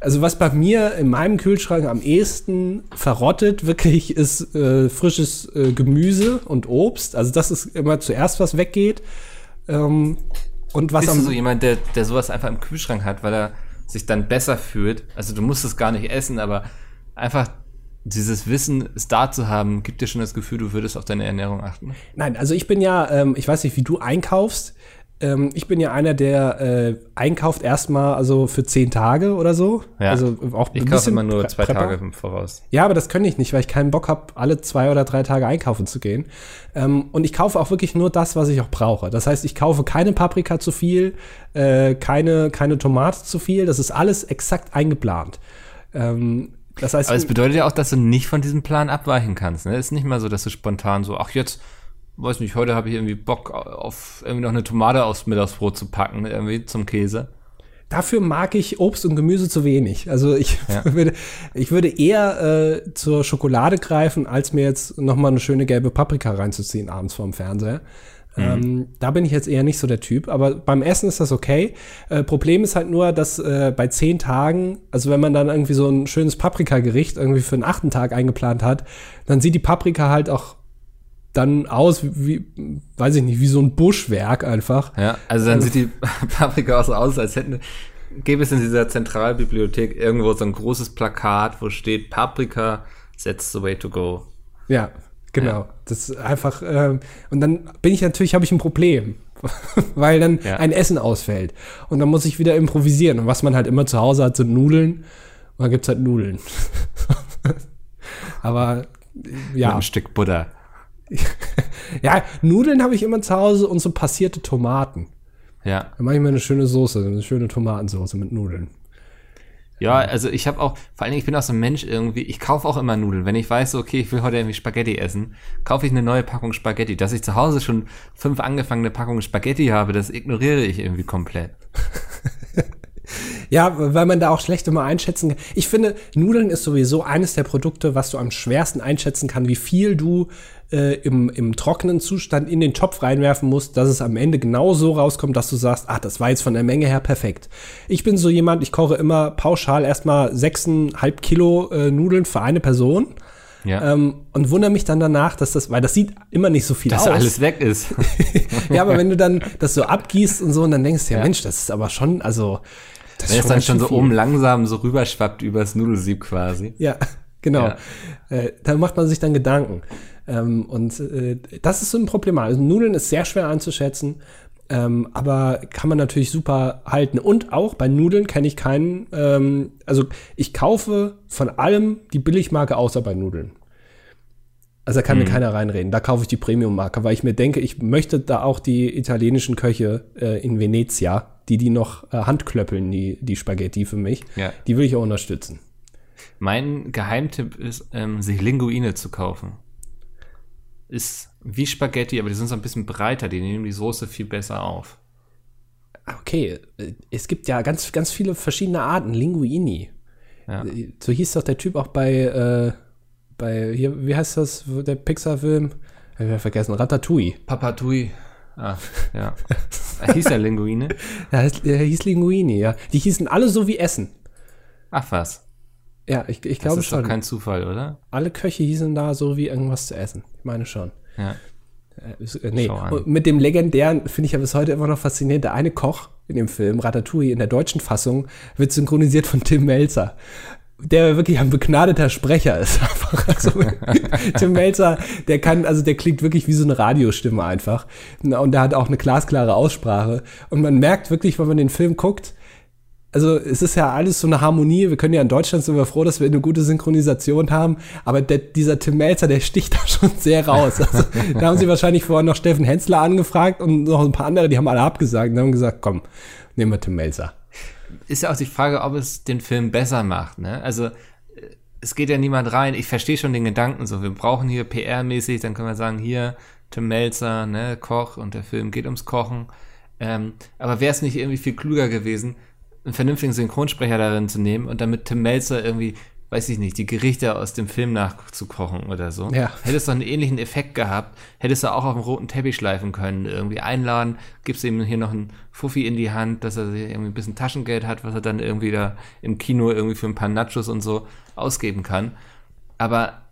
also was bei mir in meinem Kühlschrank am ehesten verrottet wirklich ist äh, frisches äh, Gemüse und Obst. Also das ist immer zuerst, was weggeht. Ähm, und was Bist du so jemand, der, der sowas einfach im Kühlschrank hat, weil er sich dann besser fühlt? Also du musst es gar nicht essen, aber einfach dieses Wissen, es da zu haben, gibt dir schon das Gefühl, du würdest auf deine Ernährung achten? Nein, also ich bin ja, ähm, ich weiß nicht, wie du einkaufst. Ähm, ich bin ja einer, der äh, einkauft erstmal also für zehn Tage oder so. Ja. Also auch ich kaufe immer nur zwei Prepper. Tage im Voraus. Ja, aber das könnte ich nicht, weil ich keinen Bock habe, alle zwei oder drei Tage einkaufen zu gehen. Ähm, und ich kaufe auch wirklich nur das, was ich auch brauche. Das heißt, ich kaufe keine Paprika zu viel, äh, keine, keine Tomate zu viel. Das ist alles exakt eingeplant. Ähm, das heißt, aber es bedeutet ja auch, dass du nicht von diesem Plan abweichen kannst. Ne? Es ist nicht mal so, dass du spontan so, ach jetzt weiß nicht, heute habe ich irgendwie Bock auf irgendwie noch eine Tomate aufs Mittagsbrot zu packen, irgendwie zum Käse. Dafür mag ich Obst und Gemüse zu wenig. Also ich, ja. (laughs) würde, ich würde eher äh, zur Schokolade greifen, als mir jetzt noch mal eine schöne gelbe Paprika reinzuziehen abends vorm Fernseher. Mhm. Ähm, da bin ich jetzt eher nicht so der Typ, aber beim Essen ist das okay. Äh, Problem ist halt nur, dass äh, bei zehn Tagen, also wenn man dann irgendwie so ein schönes Paprikagericht irgendwie für den achten Tag eingeplant hat, dann sieht die Paprika halt auch dann aus wie, weiß ich nicht, wie so ein Buschwerk einfach. Ja, also dann also, sieht die (laughs) Paprika auch so aus, als hätten, gäbe es in dieser Zentralbibliothek irgendwo so ein großes Plakat, wo steht Paprika, that's the way to go. Ja, genau. Ja. Das ist einfach, äh, und dann bin ich natürlich, habe ich ein Problem. (laughs) weil dann ja. ein Essen ausfällt. Und dann muss ich wieder improvisieren. Und was man halt immer zu Hause hat, sind Nudeln. Und dann gibt es halt Nudeln. (laughs) Aber ja. Mit ein Stück Butter. Ja, Nudeln habe ich immer zu Hause und so passierte Tomaten. Ja. Dann mache ich mir eine schöne Soße, eine schöne Tomatensoße mit Nudeln. Ja, also ich habe auch, vor allen Dingen, ich bin auch so ein Mensch irgendwie, ich kaufe auch immer Nudeln. Wenn ich weiß, okay, ich will heute irgendwie Spaghetti essen, kaufe ich eine neue Packung Spaghetti. Dass ich zu Hause schon fünf angefangene Packungen Spaghetti habe, das ignoriere ich irgendwie komplett. (laughs) Ja, weil man da auch schlecht immer einschätzen kann. Ich finde, Nudeln ist sowieso eines der Produkte, was du am schwersten einschätzen kann, wie viel du äh, im, im trockenen Zustand in den Topf reinwerfen musst, dass es am Ende genau so rauskommt, dass du sagst, ach, das war jetzt von der Menge her perfekt. Ich bin so jemand, ich koche immer pauschal erstmal sechseinhalb Kilo äh, Nudeln für eine Person. Ja. Ähm, und wundere mich dann danach, dass das, weil das sieht immer nicht so viel dass aus. Dass alles weg ist. (laughs) ja, aber wenn du dann das so abgießt und so und dann denkst du, ja, ja. Mensch, das ist aber schon, also. Das wenn es dann schon so viel. oben langsam so rüberschwappt übers Nudelsieb quasi. Ja, genau. Ja. Äh, da macht man sich dann Gedanken. Ähm, und äh, das ist so ein Problem. Also Nudeln ist sehr schwer einzuschätzen, ähm, aber kann man natürlich super halten. Und auch bei Nudeln kenne ich keinen, ähm, also ich kaufe von allem die Billigmarke außer bei Nudeln. Also da kann mhm. mir keiner reinreden. Da kaufe ich die Premium-Marke, weil ich mir denke, ich möchte da auch die italienischen Köche äh, in Venezia, die die noch äh, handklöppeln, die, die Spaghetti für mich, ja. die will ich auch unterstützen. Mein Geheimtipp ist, ähm, sich Linguine zu kaufen ist wie Spaghetti, aber die sind so ein bisschen breiter, die nehmen die Soße viel besser auf. Okay, es gibt ja ganz, ganz viele verschiedene Arten, Linguini. Ja. So hieß doch der Typ auch bei, äh, bei hier, wie heißt das, der Pixar-Film? Ich habe vergessen, Ratatouille. Papatouille. Ah, ja. hieß er Linguine? Ja, er hieß Linguini, (laughs) ja. Die hießen alle so wie Essen. Ach was. Ja, ich, ich glaube schon. Das ist doch kein Zufall, oder? Alle Köche hießen da so wie irgendwas zu essen. Ich meine schon. Ja. Äh, nee, mit dem legendären finde ich ja bis heute immer noch faszinierend. Der eine Koch in dem Film, Ratatouille, in der deutschen Fassung, wird synchronisiert von Tim Melzer. Der wirklich ein begnadeter Sprecher ist. (laughs) Also, (laughs) Tim Melzer, der kann, also der klingt wirklich wie so eine Radiostimme einfach. Und der hat auch eine glasklare Aussprache. Und man merkt wirklich, wenn man den Film guckt, also es ist ja alles so eine Harmonie. Wir können ja in Deutschland sind wir froh, dass wir eine gute Synchronisation haben. Aber der, dieser Tim Melzer, der sticht da schon sehr raus. Also, da haben sie wahrscheinlich vorher noch Steffen Hensler angefragt und noch ein paar andere, die haben alle abgesagt und haben gesagt, komm, nehmen wir Tim Melzer. Ist ja auch die Frage, ob es den Film besser macht. Ne? Also es geht ja niemand rein. Ich verstehe schon den Gedanken so. Wir brauchen hier PR-mäßig, dann können wir sagen, hier Tim Melzer, ne, Koch und der Film geht ums Kochen. Ähm, aber wäre es nicht irgendwie viel klüger gewesen, einen vernünftigen Synchronsprecher darin zu nehmen und damit Tim Melzer irgendwie, weiß ich nicht, die Gerichte aus dem Film nachzukochen oder so. Ja. Hättest du einen ähnlichen Effekt gehabt, hättest du auch auf dem roten Teppich schleifen können, irgendwie einladen, gibst ihm hier noch einen Fuffi in die Hand, dass er irgendwie ein bisschen Taschengeld hat, was er dann irgendwie da im Kino irgendwie für ein paar Nachos und so ausgeben kann. Aber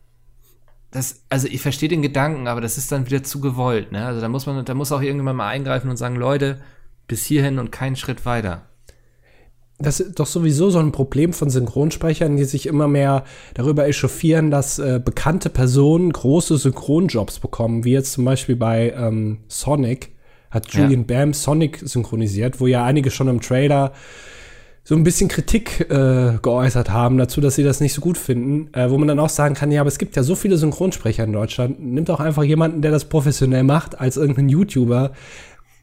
das, also ich verstehe den Gedanken, aber das ist dann wieder zu gewollt, ne? Also da muss man, da muss auch irgendwann mal eingreifen und sagen, Leute, bis hierhin und keinen Schritt weiter das ist doch sowieso so ein Problem von Synchronsprechern, die sich immer mehr darüber echauffieren, dass äh, bekannte Personen große Synchronjobs bekommen, wie jetzt zum Beispiel bei ähm, Sonic hat Julian ja. Bam Sonic synchronisiert, wo ja einige schon im Trailer so ein bisschen Kritik äh, geäußert haben dazu, dass sie das nicht so gut finden, äh, wo man dann auch sagen kann, ja, aber es gibt ja so viele Synchronsprecher in Deutschland, nimmt auch einfach jemanden, der das professionell macht, als irgendein YouTuber,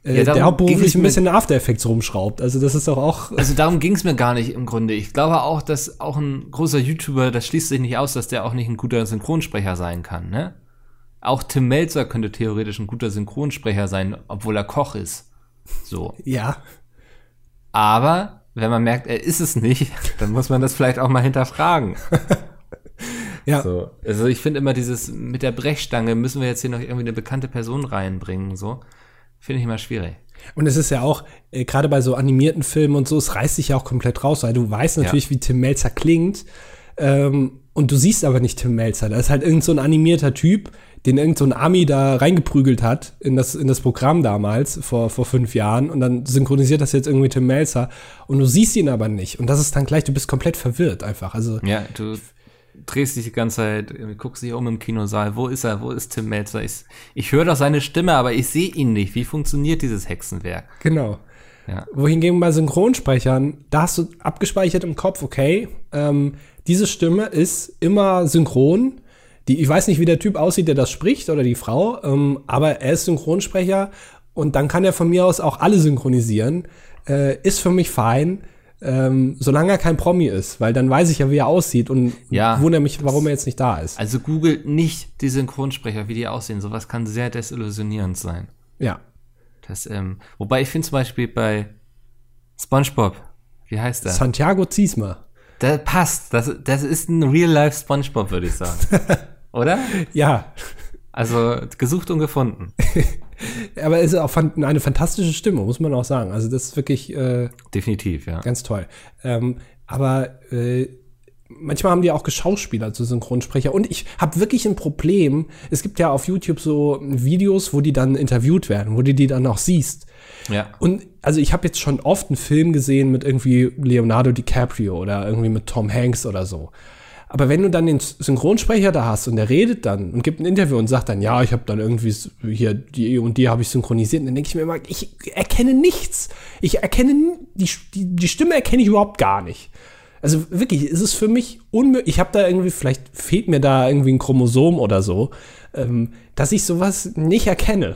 äh, ja, der hauptberuflich ein bisschen After Effects rumschraubt. Also das ist doch auch. Also darum ging es mir gar nicht im Grunde. Ich glaube auch, dass auch ein großer YouTuber, das schließt sich nicht aus, dass der auch nicht ein guter Synchronsprecher sein kann, ne? Auch Tim Melzer könnte theoretisch ein guter Synchronsprecher sein, obwohl er Koch ist. So. Ja. Aber wenn man merkt, er ist es nicht, (laughs) dann muss man das vielleicht auch mal hinterfragen. ja. So. Also ich finde immer dieses mit der Brechstange müssen wir jetzt hier noch irgendwie eine bekannte Person reinbringen, so. Finde ich immer schwierig. Und es ist ja auch, äh, gerade bei so animierten Filmen und so, es reißt sich ja auch komplett raus, weil du weißt natürlich, ja. wie Tim Melzer klingt. Ähm, und du siehst aber nicht Tim Melzer. Da ist halt irgend so ein animierter Typ, den irgend so ein Ami da reingeprügelt hat in das, in das Programm damals, vor, vor fünf Jahren. Und dann synchronisiert das jetzt irgendwie Tim Melzer. Und du siehst ihn aber nicht. Und das ist dann gleich, du bist komplett verwirrt einfach. Also, ja, du drehst dich die ganze Zeit, guckst dich um im Kinosaal, wo ist er, wo ist Tim Melzer? Ich, ich höre doch seine Stimme, aber ich sehe ihn nicht. Wie funktioniert dieses Hexenwerk? Genau. Ja. Wohingegen bei Synchronsprechern, da hast du abgespeichert im Kopf, okay, ähm, diese Stimme ist immer synchron. Die, ich weiß nicht, wie der Typ aussieht, der das spricht oder die Frau, ähm, aber er ist Synchronsprecher und dann kann er von mir aus auch alle synchronisieren. Äh, ist für mich fein ähm, solange er kein Promi ist, weil dann weiß ich ja, wie er aussieht und ja, wundere mich, warum er jetzt nicht da ist. Also googelt nicht die Synchronsprecher, wie die aussehen. Sowas kann sehr desillusionierend sein. Ja. Das, ähm, wobei ich finde zum Beispiel bei SpongeBob, wie heißt der? Santiago Ziesma. Der passt. Das, das ist ein Real-Life SpongeBob, würde ich sagen. (laughs) Oder? Ja. Also gesucht und gefunden. (laughs) (laughs) Aber es ist auch eine fantastische Stimme, muss man auch sagen. Also das ist wirklich äh, definitiv, ja. Ganz toll. Ähm, aber äh, manchmal haben die auch Geschauspieler zu Synchronsprecher. Und ich habe wirklich ein Problem. Es gibt ja auf YouTube so Videos, wo die dann interviewt werden, wo du die dann auch siehst. Ja. Und also ich habe jetzt schon oft einen Film gesehen mit irgendwie Leonardo DiCaprio oder irgendwie mit Tom Hanks oder so. Aber wenn du dann den Synchronsprecher da hast und der redet dann und gibt ein Interview und sagt dann, ja, ich habe dann irgendwie hier die und die habe ich synchronisiert, dann denke ich mir immer, ich erkenne nichts. Ich erkenne die, die, die Stimme erkenne ich überhaupt gar nicht. Also wirklich, ist es für mich unmöglich. Ich habe da irgendwie, vielleicht fehlt mir da irgendwie ein Chromosom oder so, ähm, dass ich sowas nicht erkenne.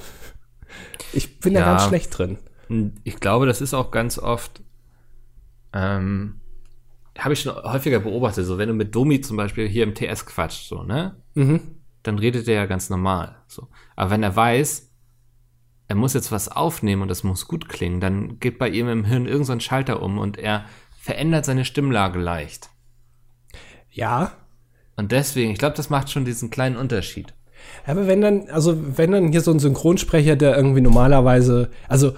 Ich bin ja, da ganz schlecht drin. Ich glaube, das ist auch ganz oft ähm, habe ich schon häufiger beobachtet, so wenn du mit Domi zum Beispiel hier im TS quatscht, so, ne? Mhm. Dann redet er ja ganz normal. So. Aber wenn er weiß, er muss jetzt was aufnehmen und das muss gut klingen, dann geht bei ihm im Hirn irgendein so Schalter um und er verändert seine Stimmlage leicht. Ja. Und deswegen, ich glaube, das macht schon diesen kleinen Unterschied. Aber wenn dann, also wenn dann hier so ein Synchronsprecher, der irgendwie normalerweise, also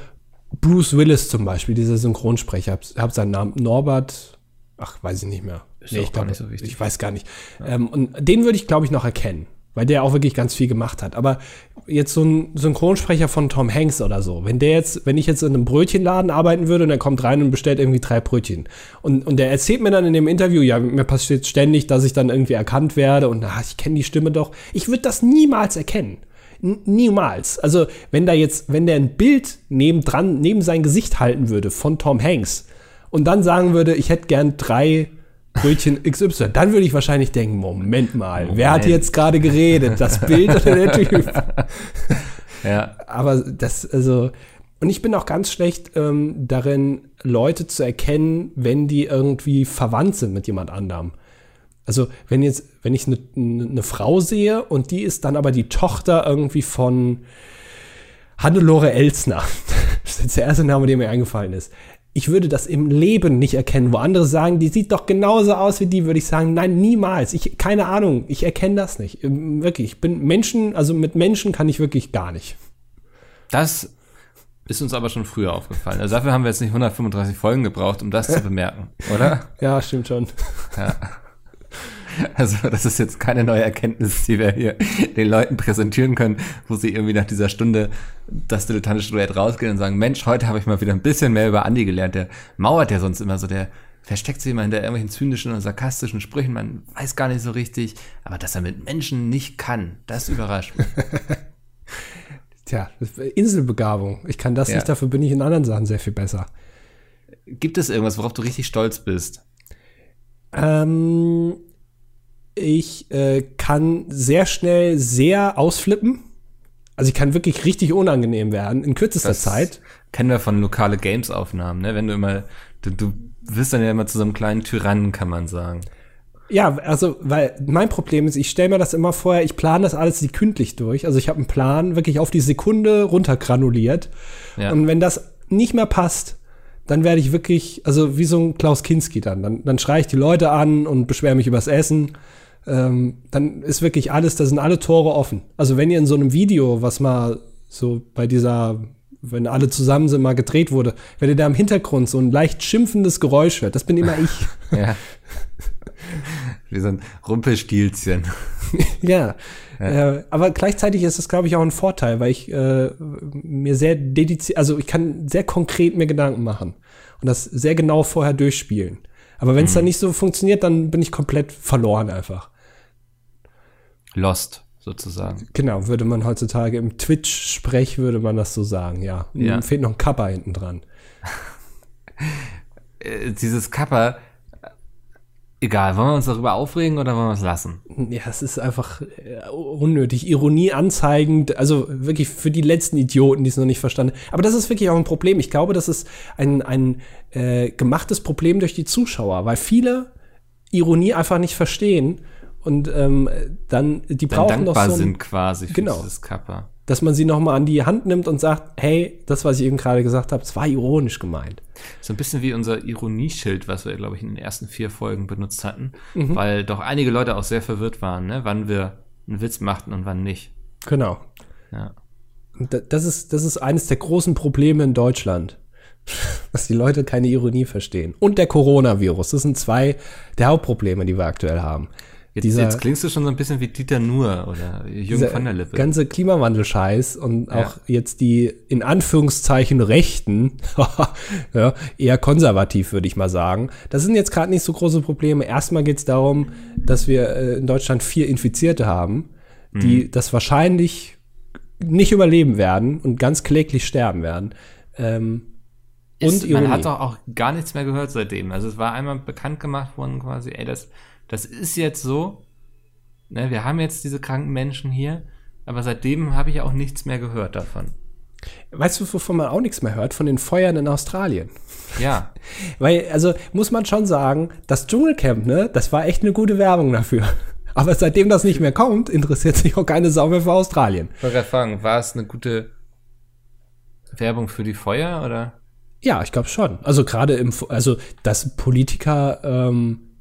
Bruce Willis zum Beispiel, dieser Synchronsprecher, ich habe seinen Namen Norbert ach, weiß ich nicht mehr. Ist nee, ich glaube nicht so wichtig. Ich weiß gar nicht. Ja. Ähm, und den würde ich, glaube ich, noch erkennen, weil der auch wirklich ganz viel gemacht hat. Aber jetzt so ein Synchronsprecher von Tom Hanks oder so, wenn der jetzt, wenn ich jetzt in einem Brötchenladen arbeiten würde und er kommt rein und bestellt irgendwie drei Brötchen und, und der erzählt mir dann in dem Interview, ja, mir passiert ständig, dass ich dann irgendwie erkannt werde und ach, ich kenne die Stimme doch. Ich würde das niemals erkennen. N niemals. Also, wenn da jetzt, wenn der ein Bild nebendran, neben sein Gesicht halten würde von Tom Hanks, und dann sagen würde, ich hätte gern drei Brötchen XY, dann würde ich wahrscheinlich denken, Moment mal, Moment. wer hat jetzt gerade geredet? Das Bild oder der Typ? (laughs) ja. Aber das, also, und ich bin auch ganz schlecht ähm, darin, Leute zu erkennen, wenn die irgendwie verwandt sind mit jemand anderem. Also, wenn jetzt, wenn ich eine ne Frau sehe und die ist dann aber die Tochter irgendwie von Hannelore Elsner. (laughs) Das ist jetzt der erste Name, der mir eingefallen ist. Ich würde das im Leben nicht erkennen, wo andere sagen, die sieht doch genauso aus wie die, würde ich sagen, nein, niemals. Ich, keine Ahnung, ich erkenne das nicht. Ähm, wirklich, ich bin Menschen, also mit Menschen kann ich wirklich gar nicht. Das ist uns aber schon früher aufgefallen. Also dafür haben wir jetzt nicht 135 Folgen gebraucht, um das zu (laughs) bemerken, oder? Ja, stimmt schon. Ja. (laughs) Also das ist jetzt keine neue Erkenntnis, die wir hier den Leuten präsentieren können, wo sie irgendwie nach dieser Stunde das dilettantische Duett rausgehen und sagen, Mensch, heute habe ich mal wieder ein bisschen mehr über Andi gelernt. Der mauert ja sonst immer so, der versteckt sich immer hinter irgendwelchen zynischen und sarkastischen Sprüchen, man weiß gar nicht so richtig, aber dass er mit Menschen nicht kann, das überrascht mich. (laughs) Tja, Inselbegabung. Ich kann das ja. nicht, dafür bin ich in anderen Sachen sehr viel besser. Gibt es irgendwas, worauf du richtig stolz bist? Ähm, ich äh, kann sehr schnell sehr ausflippen. Also ich kann wirklich richtig unangenehm werden in kürzester das Zeit. Kennen wir von lokale Games-Aufnahmen, ne? Wenn du immer, du, du wirst dann ja immer zu so einem kleinen Tyrannen, kann man sagen. Ja, also, weil mein Problem ist, ich stelle mir das immer vorher, ich plane das alles sekündlich durch. Also ich habe einen Plan wirklich auf die Sekunde runtergranuliert. Ja. Und wenn das nicht mehr passt, dann werde ich wirklich, also wie so ein Klaus Kinski dann. Dann, dann schreie ich die Leute an und beschwere mich übers Essen. Ähm, dann ist wirklich alles, da sind alle Tore offen. Also wenn ihr in so einem Video, was mal so bei dieser, wenn alle zusammen sind, mal gedreht wurde, wenn ihr da im Hintergrund so ein leicht schimpfendes Geräusch hört, das bin immer ich. (laughs) ja. Wie so ein Rumpelstilzchen. (laughs) ja. ja. Äh, aber gleichzeitig ist das, glaube ich, auch ein Vorteil, weil ich äh, mir sehr dediziert, also ich kann sehr konkret mir Gedanken machen und das sehr genau vorher durchspielen. Aber wenn es mhm. dann nicht so funktioniert, dann bin ich komplett verloren einfach. Lost sozusagen. Genau, würde man heutzutage im Twitch-Sprech würde man das so sagen, ja. ja. Fehlt noch ein Kappa hinten dran. (laughs) Äh, dieses Kappa, Egal, wollen wir uns darüber aufregen oder wollen wir es lassen? Ja, es ist einfach äh, unnötig, Ironie anzeigend, also wirklich für die letzten Idioten, die es noch nicht verstanden haben. Aber das ist wirklich auch ein Problem. Ich glaube, das ist ein, ein äh, gemachtes Problem durch die Zuschauer, weil viele Ironie einfach nicht verstehen und ähm, dann die brauchen dann dankbar noch so ein, sind quasi für genau. dieses Kappa. Dass man sie noch mal an die Hand nimmt und sagt, hey, das, was ich eben gerade gesagt habe, es war ironisch gemeint. So ein bisschen wie unser Ironieschild, was wir, glaube ich, in den ersten vier Folgen benutzt hatten, mhm. weil doch einige Leute auch sehr verwirrt waren, ne? wann wir einen Witz machten und wann nicht. Genau. Ja. Das ist, das ist eines der großen Probleme in Deutschland (laughs) dass die Leute keine Ironie verstehen. Und der Coronavirus. Das sind zwei der Hauptprobleme, die wir aktuell haben. Jetzt, dieser, jetzt klingst du schon so ein bisschen wie Dieter Nuhr oder Jürgen von der Lippe. ganze Klimawandel-Scheiß und ja. auch jetzt die in Anführungszeichen Rechten, (laughs) ja, eher konservativ, würde ich mal sagen. Das sind jetzt gerade nicht so große Probleme. Erstmal geht es darum, dass wir äh, in Deutschland vier Infizierte haben, die mhm. das wahrscheinlich nicht überleben werden und ganz kläglich sterben werden. Ähm, und Ist, man hat doch auch gar nichts mehr gehört seitdem. Also es war einmal bekannt gemacht worden quasi, ey, das das ist jetzt so, ne, wir haben jetzt diese kranken Menschen hier, aber seitdem habe ich auch nichts mehr gehört davon. Weißt du, wovon man auch nichts mehr hört? Von den Feuern in Australien. Ja. (laughs) Weil, also muss man schon sagen, das Dschungelcamp, ne, das war echt eine gute Werbung dafür. (laughs) Aber seitdem das nicht mehr kommt, interessiert sich auch keine Sau mehr für Australien. Ich wollte fragen, war es eine gute Werbung für die Feuer oder? Ja, ich glaube schon. Also gerade im, also dass Politiker ähm, äh,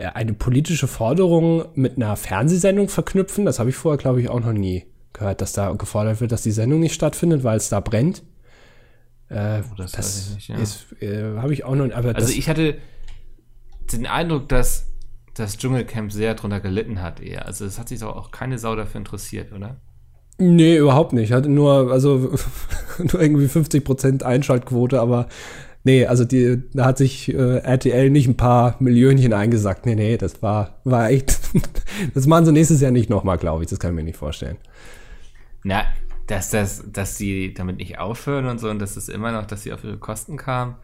eine politische Forderung mit einer Fernsehsendung verknüpfen. Das habe ich vorher, glaube ich, auch noch nie gehört, dass da gefordert wird, dass die Sendung nicht stattfindet, weil es da brennt. Äh, oh, das, das ja. äh, habe ich auch noch. Aber also ich hatte den Eindruck, dass das Dschungelcamp sehr drunter gelitten hat eher. Also es hat sich auch keine Sau dafür interessiert, oder? Nee, überhaupt nicht. Hatte nur, also (laughs) nur irgendwie 50% Einschaltquote, aber Nee, also die, da hat sich äh, RTL nicht ein paar Millionchen eingesackt. Nee, nee, das war, war echt. (laughs) das machen sie nächstes Jahr nicht nochmal, glaube ich. Das kann ich mir nicht vorstellen. Na, dass das, dass sie damit nicht aufhören und so und dass es immer noch, dass sie auf ihre Kosten kamen,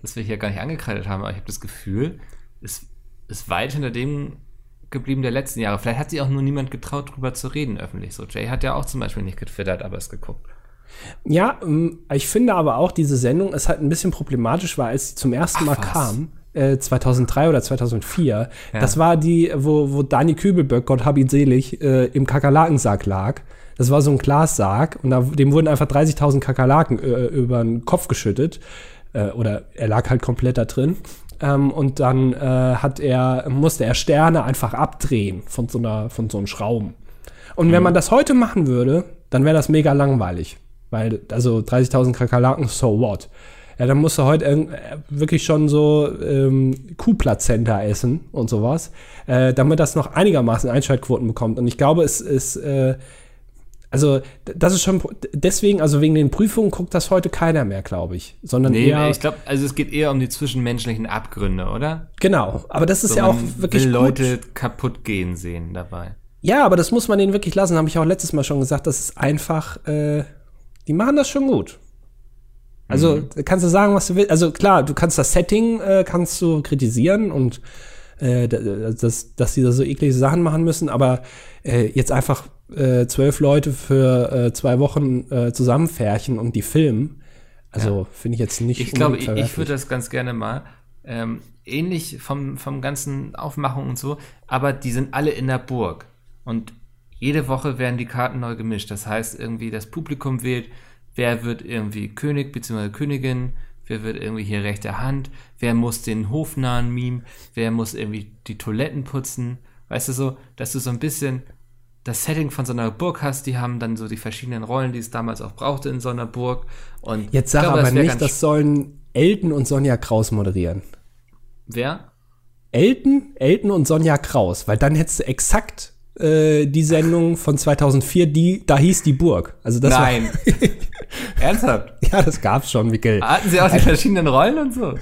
das wir hier gar nicht angekreidet haben, aber ich habe das Gefühl, es ist weit hinter dem geblieben der letzten Jahre. Vielleicht hat sich auch nur niemand getraut, drüber zu reden öffentlich. So, Jay hat ja auch zum Beispiel nicht getwittert, aber es geguckt. Ja, ähm, ich finde aber auch, diese Sendung ist halt ein bisschen problematisch, weil als sie zum ersten Ach, Mal was? kam, äh, 2003 oder 2004, ja. das war die, wo, wo Dani Kübelböck, Gott hab ihn selig, äh, im Kakerlakensack lag. Das war so ein Glassarg und da, dem wurden einfach 30.000 Kakerlaken äh, über den Kopf geschüttet. Äh, oder er lag halt komplett da drin. Ähm, und dann äh, hat er, musste er Sterne einfach abdrehen von so einer, von so einem Schrauben. Und mhm. wenn man das heute machen würde, dann wäre das mega langweilig. Weil, also 30.000 Kakerlaken, so what? Ja, dann musst du heute äh, wirklich schon so ähm, Kuhplazenta essen und sowas, äh, damit das noch einigermaßen Einschaltquoten bekommt. Und ich glaube, es ist, äh, also das ist schon deswegen, also wegen den Prüfungen guckt das heute keiner mehr, glaube ich, sondern nee, eher. Ich glaube, also es geht eher um die zwischenmenschlichen Abgründe, oder? Genau, aber das ist so, ja auch wirklich will Leute kaputt gehen sehen dabei. Ja, aber das muss man denen wirklich lassen. Habe ich auch letztes Mal schon gesagt. Das ist einfach. Äh, die machen das schon gut. Also mhm. kannst du sagen, was du willst. Also klar, du kannst das Setting äh, kannst du kritisieren und äh, dass, dass sie da so eklige Sachen machen müssen, aber äh, jetzt einfach äh, zwölf Leute für äh, zwei Wochen äh, zusammenfärchen und die filmen, also ja. finde ich jetzt nicht. Ich glaube, ich, ich würde das ganz gerne mal. Ähm, ähnlich vom, vom ganzen Aufmachung und so, aber die sind alle in der Burg. Und jede Woche werden die Karten neu gemischt. Das heißt, irgendwie das Publikum wählt, wer wird irgendwie König bzw. Königin, wer wird irgendwie hier rechte Hand, wer muss den hofnahen Meme, wer muss irgendwie die Toiletten putzen. Weißt du so, dass du so ein bisschen das Setting von so einer Burg hast, die haben dann so die verschiedenen Rollen, die es damals auch brauchte in so einer Burg. Und Jetzt sag glaube, aber das nicht, das sollen Elton und Sonja Kraus moderieren. Wer? Elton, Elton und Sonja Kraus, weil dann hättest du exakt äh, die Sendung von 2004, die, da hieß die Burg. Also das Nein. (laughs) Ernsthaft? Ja, das gab's schon, Mikkel. Hatten sie auch die verschiedenen Rollen und so?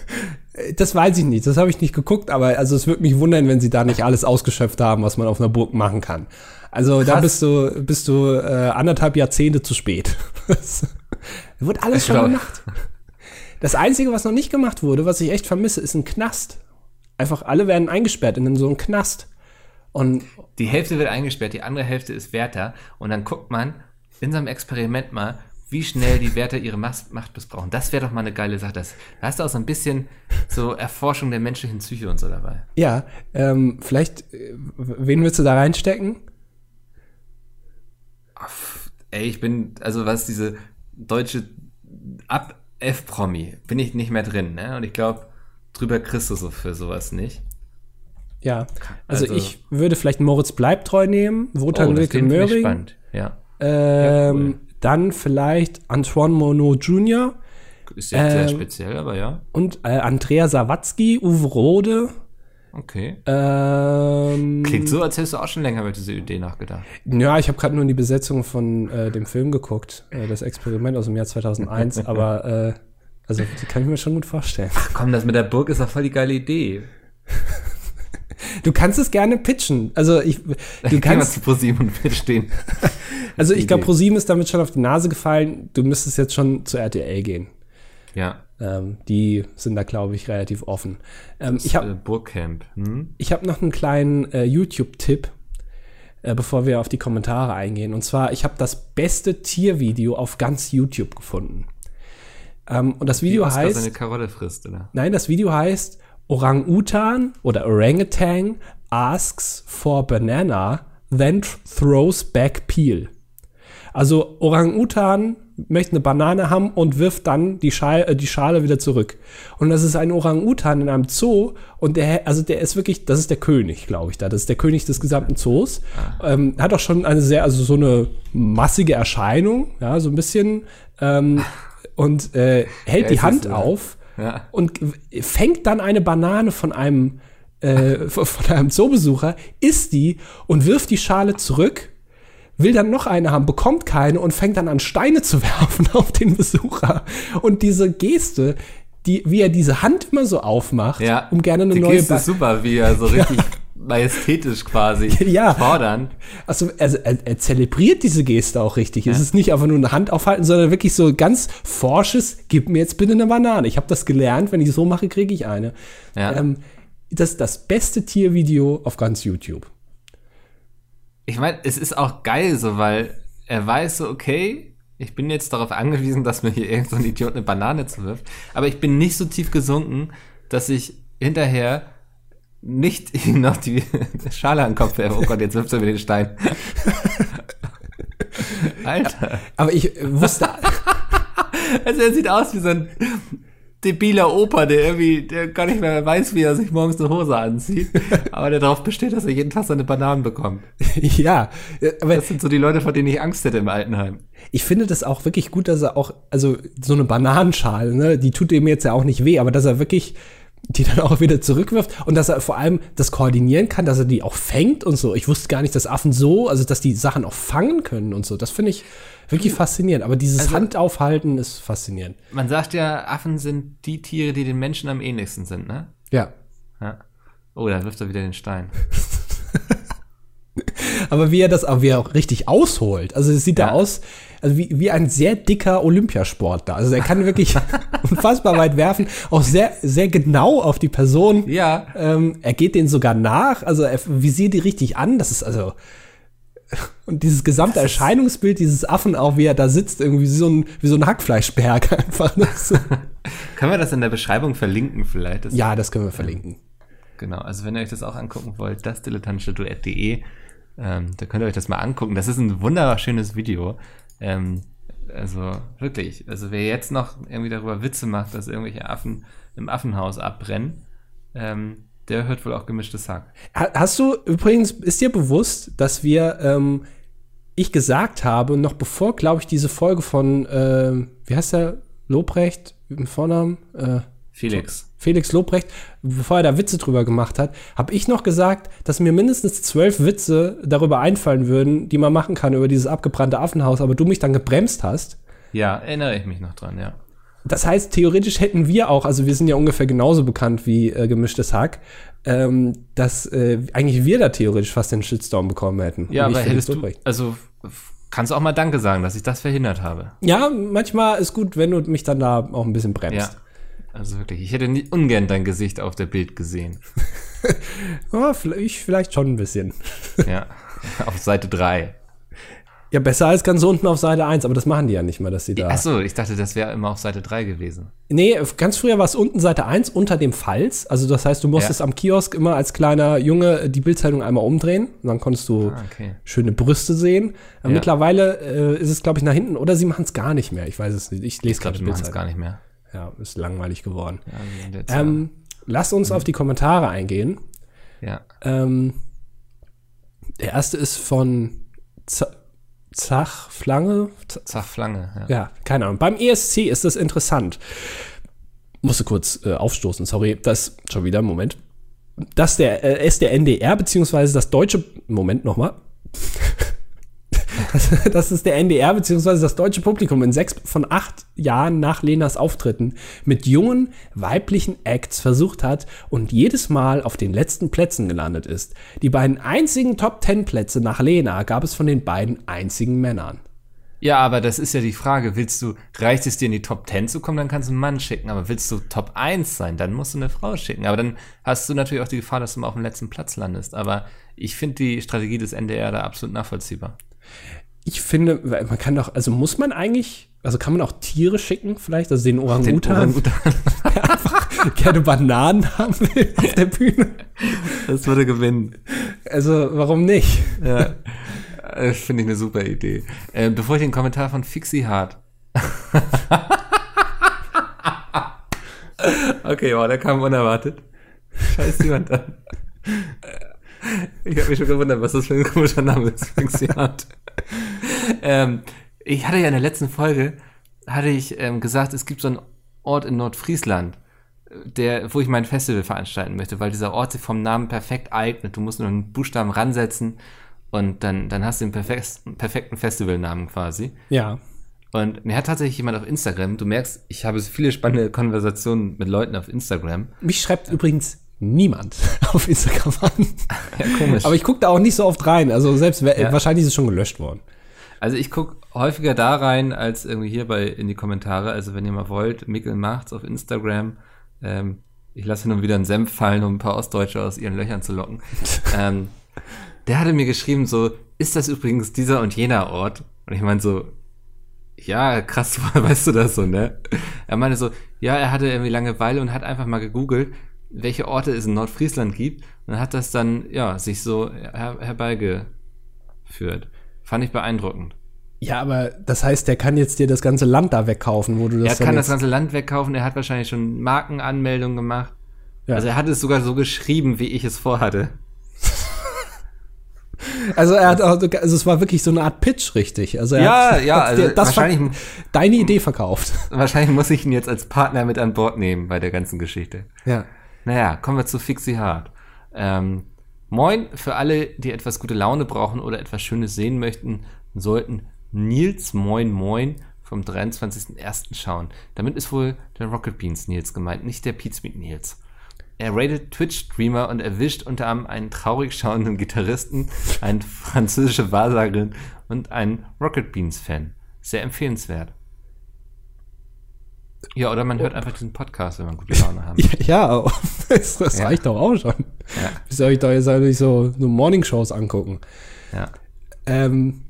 Äh, das weiß ich nicht, das habe ich nicht geguckt, aber also es würde mich wundern, wenn sie da nicht alles ausgeschöpft haben, was man auf einer Burg machen kann. Also Krass. da bist du, bist du äh, anderthalb Jahrzehnte zu spät. das (laughs) wird alles ich schon gemacht. Das Einzige, was noch nicht gemacht wurde, was ich echt vermisse, ist ein Knast. Einfach alle werden eingesperrt in so einen Knast. Und die Hälfte wird eingesperrt, die andere Hälfte ist Wärter. Und dann guckt man in so einem Experiment mal, wie schnell die Wärter ihre Macht missbrauchen. Das wäre doch mal eine geile Sache. Das, da hast du auch so ein bisschen so Erforschung der menschlichen Psyche und so dabei. Ja, ähm, vielleicht, äh, wen willst du da reinstecken? ey, ich bin, also was diese deutsche Ab F-Promi, bin ich nicht mehr drin, ne? Und ich glaube, drüber kriegst du so für sowas nicht. Ja, also, also, ich würde vielleicht Moritz Bleibtreu nehmen, Wotan oh, Wilke Möhring. Spannend, ja. Ähm, ja, cool. Dann vielleicht Antoine Monod Jr. Ist ja ähm, sehr speziell, aber ja. Und äh, Andrea Sawatzki, Uwe Rode. Okay. Ähm, Klingt so, als hättest du auch schon länger über diese Idee nachgedacht. Ja, ich habe gerade nur in die Besetzung von äh, dem Film geguckt, äh, das Experiment aus dem Jahr 2001, (laughs) aber äh, also die kann ich mir schon gut vorstellen. Ach komm, das mit der Burg ist doch voll die geile Idee. (laughs) Du kannst es gerne pitchen. Also ich, du kannst zu ProSieben und Pitch stehen. (laughs) also ich glaube, ProSieben ist damit schon auf die Nase gefallen. Du müsstest jetzt schon zur RTL gehen. Ja. Ähm, die sind da, glaube ich, relativ offen. Ähm, ich habe äh, Burgcamp. Hm? Ich habe noch einen kleinen äh, YouTube-Tipp, äh, bevor wir auf die Kommentare eingehen. Und zwar, ich habe das beste Tiervideo auf ganz YouTube gefunden. Ähm, und das Video heißt. seine Karotte frisst, oder? Nein, das Video heißt Orang-Utan oder Orangutan asks for banana, then throws back peel. Also Orang-Utan möchte eine Banane haben und wirft dann die Schale, äh, die Schale wieder zurück. Und das ist ein Orang-Utan in einem Zoo und der, also der ist wirklich, das ist der König, glaube ich da. Das ist der König des gesamten Zoos. Ah. Ähm, hat auch schon eine sehr, also so eine massige Erscheinung, ja, so ein bisschen ähm, und äh, hält ja, die Hand auf ja. und fängt dann eine Banane von einem, äh, von einem Zoobesucher, isst die und wirft die Schale zurück, will dann noch eine haben, bekommt keine und fängt dann an Steine zu (laughs) werfen auf den Besucher. Und diese Geste, die, wie er diese Hand immer so aufmacht, ja. um gerne eine die neue Geste ist super, wie er so (laughs) richtig majestätisch quasi (laughs) Ja. fordern. Also, also er, er zelebriert diese Geste auch richtig. Es ist nicht einfach nur eine Hand aufhalten, sondern wirklich so ganz forsches, gib mir jetzt bitte eine Banane. Ich habe das gelernt, wenn ich so mache, kriege ich eine. Ja. Ähm, das ist das beste Tiervideo auf ganz YouTube. Ich meine, es ist auch geil so, weil er weiß so, okay, ich bin jetzt darauf angewiesen, dass mir hier irgend so ein Idiot eine Banane zuwirft. Aber ich bin nicht so tief gesunken, dass ich hinterher nicht (laughs) ihm noch die Schale an den Kopf werfe. Oh Gott, jetzt wirft er mir den Stein. (laughs) Alter. Aber ich wusste, (laughs) Also er sieht aus wie so ein debiler Opa, der irgendwie, der gar nicht mehr weiß, wie er sich morgens eine Hose anzieht, aber der darauf besteht, dass er jeden Tag seine Bananen bekommt. ja, aber Das sind so die Leute, vor denen ich Angst hätte im Altenheim. ich finde das auch wirklich gut, dass er auch, also so eine Bananenschale, ne, die tut ihm jetzt ja auch nicht weh, aber dass er wirklich die dann auch wieder zurückwirft und dass er vor allem das koordinieren kann, dass er die auch fängt und so. Ich wusste gar nicht, dass Affen so, also dass die Sachen auch fangen können und so. Das finde ich wirklich faszinierend. Aber dieses Also- Handaufhalten ist faszinierend. Man sagt ja, Affen sind die Tiere, die den Menschen am ähnlichsten sind, ne? Ja. Ja. Oh, da wirft er wieder den Stein. (laughs) Aber wie er das, aber wie er auch richtig ausholt. Also es sieht da Ja. aus, also wie, wie ein sehr dicker Olympiasportler. Also er kann wirklich (laughs) unfassbar weit werfen, auch sehr, sehr genau auf die Person. Ja. Ähm, er geht denen sogar nach, also er visiert die richtig an. Das ist also. Und dieses gesamte Erscheinungsbild dieses Affen auch, wie er da sitzt, irgendwie wie so ein, wie so ein Hackfleischberg (laughs) einfach. (laughs) Können wir das in der Beschreibung verlinken vielleicht? Das, ja, das können wir verlinken. Genau, also wenn ihr euch das auch angucken wollt, das dilettantische Duett.de, ähm, da könnt ihr euch das mal angucken. Das ist ein wunderschönes Video. Ähm, also wirklich, also wer jetzt noch irgendwie darüber Witze macht, dass irgendwelche Affen im Affenhaus abbrennen, ähm, der hört wohl auch gemischtes Hack. Ha- Hast du übrigens, ist dir bewusst, dass wir, ähm, ich gesagt habe, noch bevor, glaube ich, diese Folge von, ähm, wie heißt der, Lobrecht, im Vornamen? Äh, Felix. Felix Lobrecht, bevor er da Witze drüber gemacht hat, habe ich noch gesagt, dass mir mindestens zwölf Witze darüber einfallen würden, die man machen kann über dieses abgebrannte Affenhaus, aber du mich dann gebremst hast. Ja, erinnere ich mich noch dran, ja. Das heißt, theoretisch hätten wir auch, also wir sind ja ungefähr genauso bekannt wie äh, gemischtes Hack, ähm, dass äh, eigentlich wir da theoretisch fast den Shitstorm bekommen hätten. Ja, aber hättest du, also kannst du auch mal Danke sagen, dass ich das verhindert habe. Ja, manchmal ist gut, wenn du mich dann da auch ein bisschen Ja. Also wirklich, ich hätte nie, ungern dein Gesicht auf der Bild gesehen. (laughs) Vielleicht, ich vielleicht schon ein bisschen. (laughs) Ja, auf Seite 3. Ja, besser als ganz unten auf Seite 1, aber das machen die ja nicht mal, dass sie da. Achso, ich dachte, das wäre immer auf Seite 3 gewesen. Nee, ganz früher war es unten Seite 1 unter dem Falz. Also das heißt, du musstest Ja. am Kiosk immer als kleiner Junge die Bildzeitung einmal umdrehen und dann konntest du Ah, okay. schöne Brüste sehen. Ja. Mittlerweile äh, ist es, glaube ich, nach hinten oder sie machen es gar nicht mehr. Ich weiß es nicht. Ich lese gerade die machen es Bildzeitung. gar nicht mehr. Ja, ist langweilig geworden. Ja, jetzt, Ähm, lasst uns auf die Kommentare eingehen. ja. Ähm, der erste ist von Z Zach Flange. Z Zachflange. Ja. ja, keine Ahnung. Beim ESC ist das interessant. Musste kurz äh, aufstoßen, sorry. Das schon wieder, Moment. Dass der äh, ist der NDR, beziehungsweise das deutsche. Moment nochmal. (laughs) Das ist der NDR beziehungsweise das deutsche Publikum in sechs von acht Jahren nach Lenas Auftritten mit jungen weiblichen Acts versucht hat und jedes Mal auf den letzten Plätzen gelandet ist. Die beiden einzigen Top Ten Plätze nach Lena gab es von den beiden einzigen Männern. ja, aber das ist ja die Frage. Willst du, reicht es dir in die Top 10 zu kommen, dann kannst du einen Mann schicken. Aber willst du Top 1 sein, dann musst du eine Frau schicken. Aber dann hast du natürlich auch die Gefahr, dass du mal auf dem letzten Platz landest. Aber ich finde die Strategie des NDR da absolut nachvollziehbar. Ich finde, man kann doch, also muss man eigentlich, also kann man auch Tiere schicken, vielleicht, also den Orang-Utan, Orang-Utan. (laughs) der einfach gerne Bananen haben will auf der Bühne. Das würde gewinnen. Also, warum nicht? Ja. Das finde ich eine super Idee. Äh, bevor ich den Kommentar von Fixie Hart. (laughs) okay, wow, der kam unerwartet. Scheiß jemand an. Ich habe mich schon gewundert, was das für ein komischer Name ist, Fixie Hart. (laughs) ähm, ich hatte ja in der letzten Folge, hatte ich ähm, gesagt, es gibt so einen Ort in Nordfriesland, der, wo ich mein Festival veranstalten möchte, weil dieser Ort sich vom Namen perfekt eignet. Du musst nur einen Buchstaben ransetzen und dann, dann hast du den perfekt, perfekten Festivalnamen quasi. Ja. Und mir hat tatsächlich jemand auf Instagram, du merkst, ich habe so viele spannende Konversationen mit Leuten auf Instagram. Mich schreibt übrigens niemand (laughs) auf Instagram an. Ja, komisch. Aber ich gucke da auch nicht so oft rein. Also selbst Ja. wahrscheinlich ist es schon gelöscht worden. Also ich gucke häufiger da rein, als irgendwie hier bei in die Kommentare. Also wenn ihr mal wollt, Mikkel macht's auf Instagram. Ähm, ich lasse nun wieder einen Senf fallen, um ein paar Ostdeutsche aus ihren Löchern zu locken. (laughs) ähm, der hatte mir geschrieben so, ist das übrigens dieser und jener Ort? Und ich meine so, ja, krass, (laughs) weißt du das so, ne? Er meinte so, ja, er hatte irgendwie Langeweile und hat einfach mal gegoogelt, welche Orte es in Nordfriesland gibt und hat das dann, ja, sich so her herbeigeführt. Fand ich beeindruckend. Ja, aber das heißt, der kann jetzt dir das ganze Land da wegkaufen, wo du das Er kann das ganze Land wegkaufen, er hat wahrscheinlich schon Markenanmeldungen gemacht. Ja. Also er hat es sogar so geschrieben, wie ich es vorhatte. (laughs) Also er hat auch, also es war wirklich so eine Art Pitch, richtig. Also er Ja, hat, ja, also das wahrscheinlich- deine Idee verkauft. (laughs) Wahrscheinlich muss ich ihn jetzt als Partner mit an Bord nehmen bei der ganzen Geschichte. Ja. Naja, kommen wir zu Fixie Hard. Ähm, moin, für alle, die etwas gute Laune brauchen oder etwas Schönes sehen möchten, sollten Nils Moin Moin vom 23.01. schauen. Damit ist wohl der Rocket Beans Nils gemeint, nicht der Pizmeet Nils. Er rated Twitch-Streamer und erwischt unter anderem einen traurig schauenden Gitarristen, eine französische Wahrsagerin und einen Rocket Beans-Fan. Sehr empfehlenswert. Ja, oder man hört einfach diesen Podcast, wenn man gute (laughs) Laune hat. Ja, ja (laughs) das, das Ja. reicht doch auch schon. Ja. Soll ich doch jetzt eigentlich so, so Morning-Shows angucken? Ja. Ähm,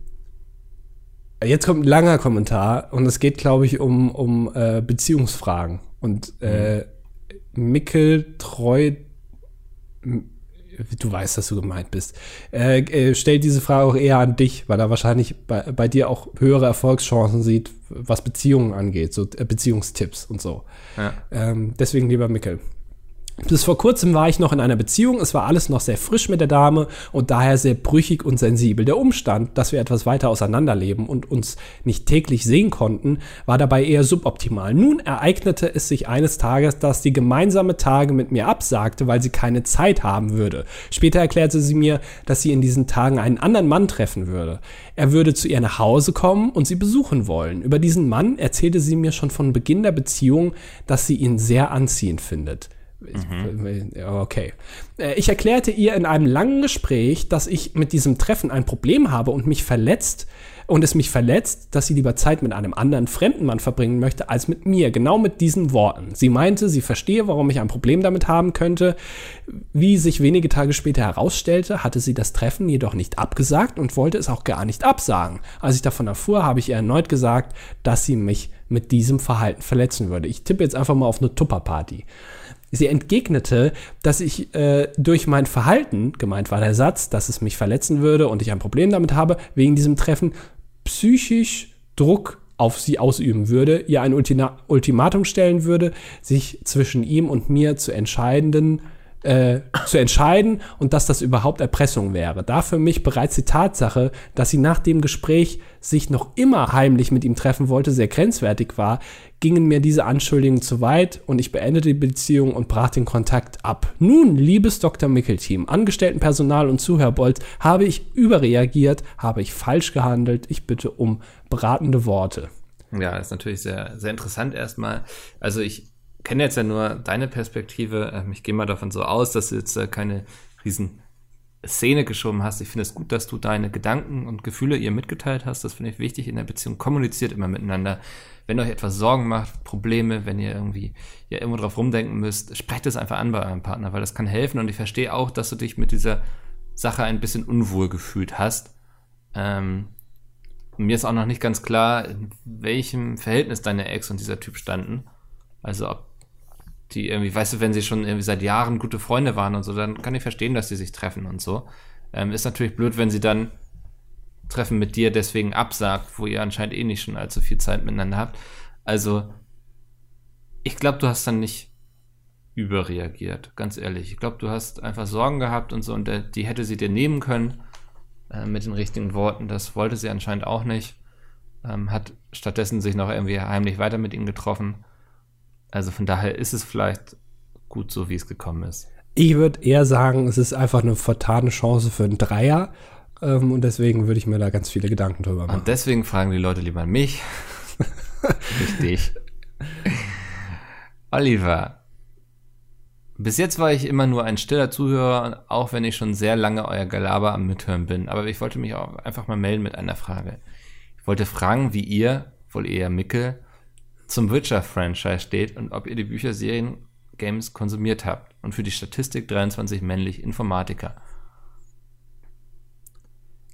jetzt kommt ein langer Kommentar und es geht, glaube ich, um, um äh, Beziehungsfragen. Und äh, Mickel treu, du weißt, dass du gemeint bist, äh, äh, stellt diese Frage auch eher an dich, weil er wahrscheinlich bei, bei dir auch höhere Erfolgschancen sieht, was Beziehungen angeht, so äh, Beziehungstipps und so. Ja. Ähm, deswegen lieber Mickel. Bis vor kurzem war ich noch in einer Beziehung. Es war alles noch sehr frisch mit der Dame und daher sehr brüchig und sensibel. Der Umstand, dass wir etwas weiter auseinanderleben und uns nicht täglich sehen konnten, war dabei eher suboptimal. Nun ereignete es sich eines Tages, dass die gemeinsame Tage mit mir absagte, weil sie keine Zeit haben würde. Später erklärte sie mir, dass sie in diesen Tagen einen anderen Mann treffen würde. Er würde zu ihr nach Hause kommen und sie besuchen wollen. Über diesen Mann erzählte sie mir schon von Beginn der Beziehung, dass sie ihn sehr anziehend findet. Ja, Okay. Äh, Ich erklärte ihr in einem langen Gespräch, dass ich mit diesem Treffen ein Problem habe und mich verletzt und es mich verletzt, dass sie lieber Zeit mit einem anderen fremden Mann verbringen möchte als mit mir. Genau mit diesen Worten. Sie meinte, sie verstehe, warum ich ein Problem damit haben könnte. Wie sich wenige Tage später herausstellte, hatte sie das Treffen jedoch nicht abgesagt und wollte es auch gar nicht absagen. Als ich davon erfuhr, habe ich ihr erneut gesagt, dass sie mich mit diesem Verhalten verletzen würde. Ich tippe jetzt einfach mal auf eine Tupperparty. Sie entgegnete, dass ich äh, durch mein Verhalten, gemeint war der Satz, dass es mich verletzen würde und ich ein Problem damit habe, wegen diesem Treffen psychisch Druck auf sie ausüben würde, ihr ein Ultima Ultimatum stellen würde, sich zwischen ihm und mir zu entscheidenden äh, zu entscheiden und dass das überhaupt Erpressung wäre. Da für mich bereits die Tatsache, dass sie nach dem Gespräch sich noch immer heimlich mit ihm treffen wollte, sehr grenzwertig war, gingen mir diese Anschuldigungen zu weit und ich beendete die Beziehung und brach den Kontakt ab. Nun, liebes Dr. Mickel-Team, Angestelltenpersonal und Zuhörbolz, habe ich überreagiert, habe ich falsch gehandelt, ich bitte um beratende Worte. Ja, ist natürlich sehr, sehr interessant erstmal. Also ich kenne jetzt ja nur deine Perspektive. Ähm, Ich gehe mal davon so aus, dass du jetzt äh, keine riesen Szene geschoben hast. Ich finde es gut, dass du deine Gedanken und Gefühle ihr mitgeteilt hast. Das finde ich wichtig in der Beziehung. Kommuniziert immer miteinander. Wenn euch etwas Sorgen macht, Probleme, wenn ihr irgendwie ja irgendwo drauf rumdenken müsst, sprecht es einfach an bei eurem Partner, weil das kann helfen. Und ich verstehe auch, dass du dich mit dieser Sache ein bisschen unwohl gefühlt hast. Ähm, mir ist auch noch nicht ganz klar, in welchem Verhältnis deine Ex und dieser Typ standen. Also ob die irgendwie, weißt du, wenn sie schon irgendwie seit Jahren gute Freunde waren und so, dann kann ich verstehen, dass sie sich treffen und so. Ähm, ist natürlich blöd, wenn sie dann Treffen mit dir deswegen absagt, wo ihr anscheinend eh nicht schon allzu viel Zeit miteinander habt. Also, ich glaube, du hast dann nicht überreagiert, ganz ehrlich. Ich glaube, du hast einfach Sorgen gehabt und so und der, die hätte sie dir nehmen können äh, mit den richtigen Worten. Das wollte sie anscheinend auch nicht. Ähm, hat stattdessen sich noch irgendwie heimlich weiter mit ihm getroffen. Also von daher ist es vielleicht gut so, wie es gekommen ist. Ich würde eher sagen, es ist einfach eine vertane Chance für einen Dreier. Ähm, und deswegen würde ich mir da ganz viele Gedanken drüber machen. Und deswegen fragen die Leute lieber mich, (laughs) nicht dich. Oliver, Bis jetzt war ich immer nur ein stiller Zuhörer, auch wenn ich schon sehr lange euer Gelaber am Mithören bin. Aber ich wollte mich auch einfach mal melden mit einer Frage. Ich wollte fragen, wie ihr, wohl eher Mickel, zum Witcher-Franchise steht und ob ihr die Bücher, Serien, Games konsumiert habt. Und für die Statistik 23 männlich Informatiker.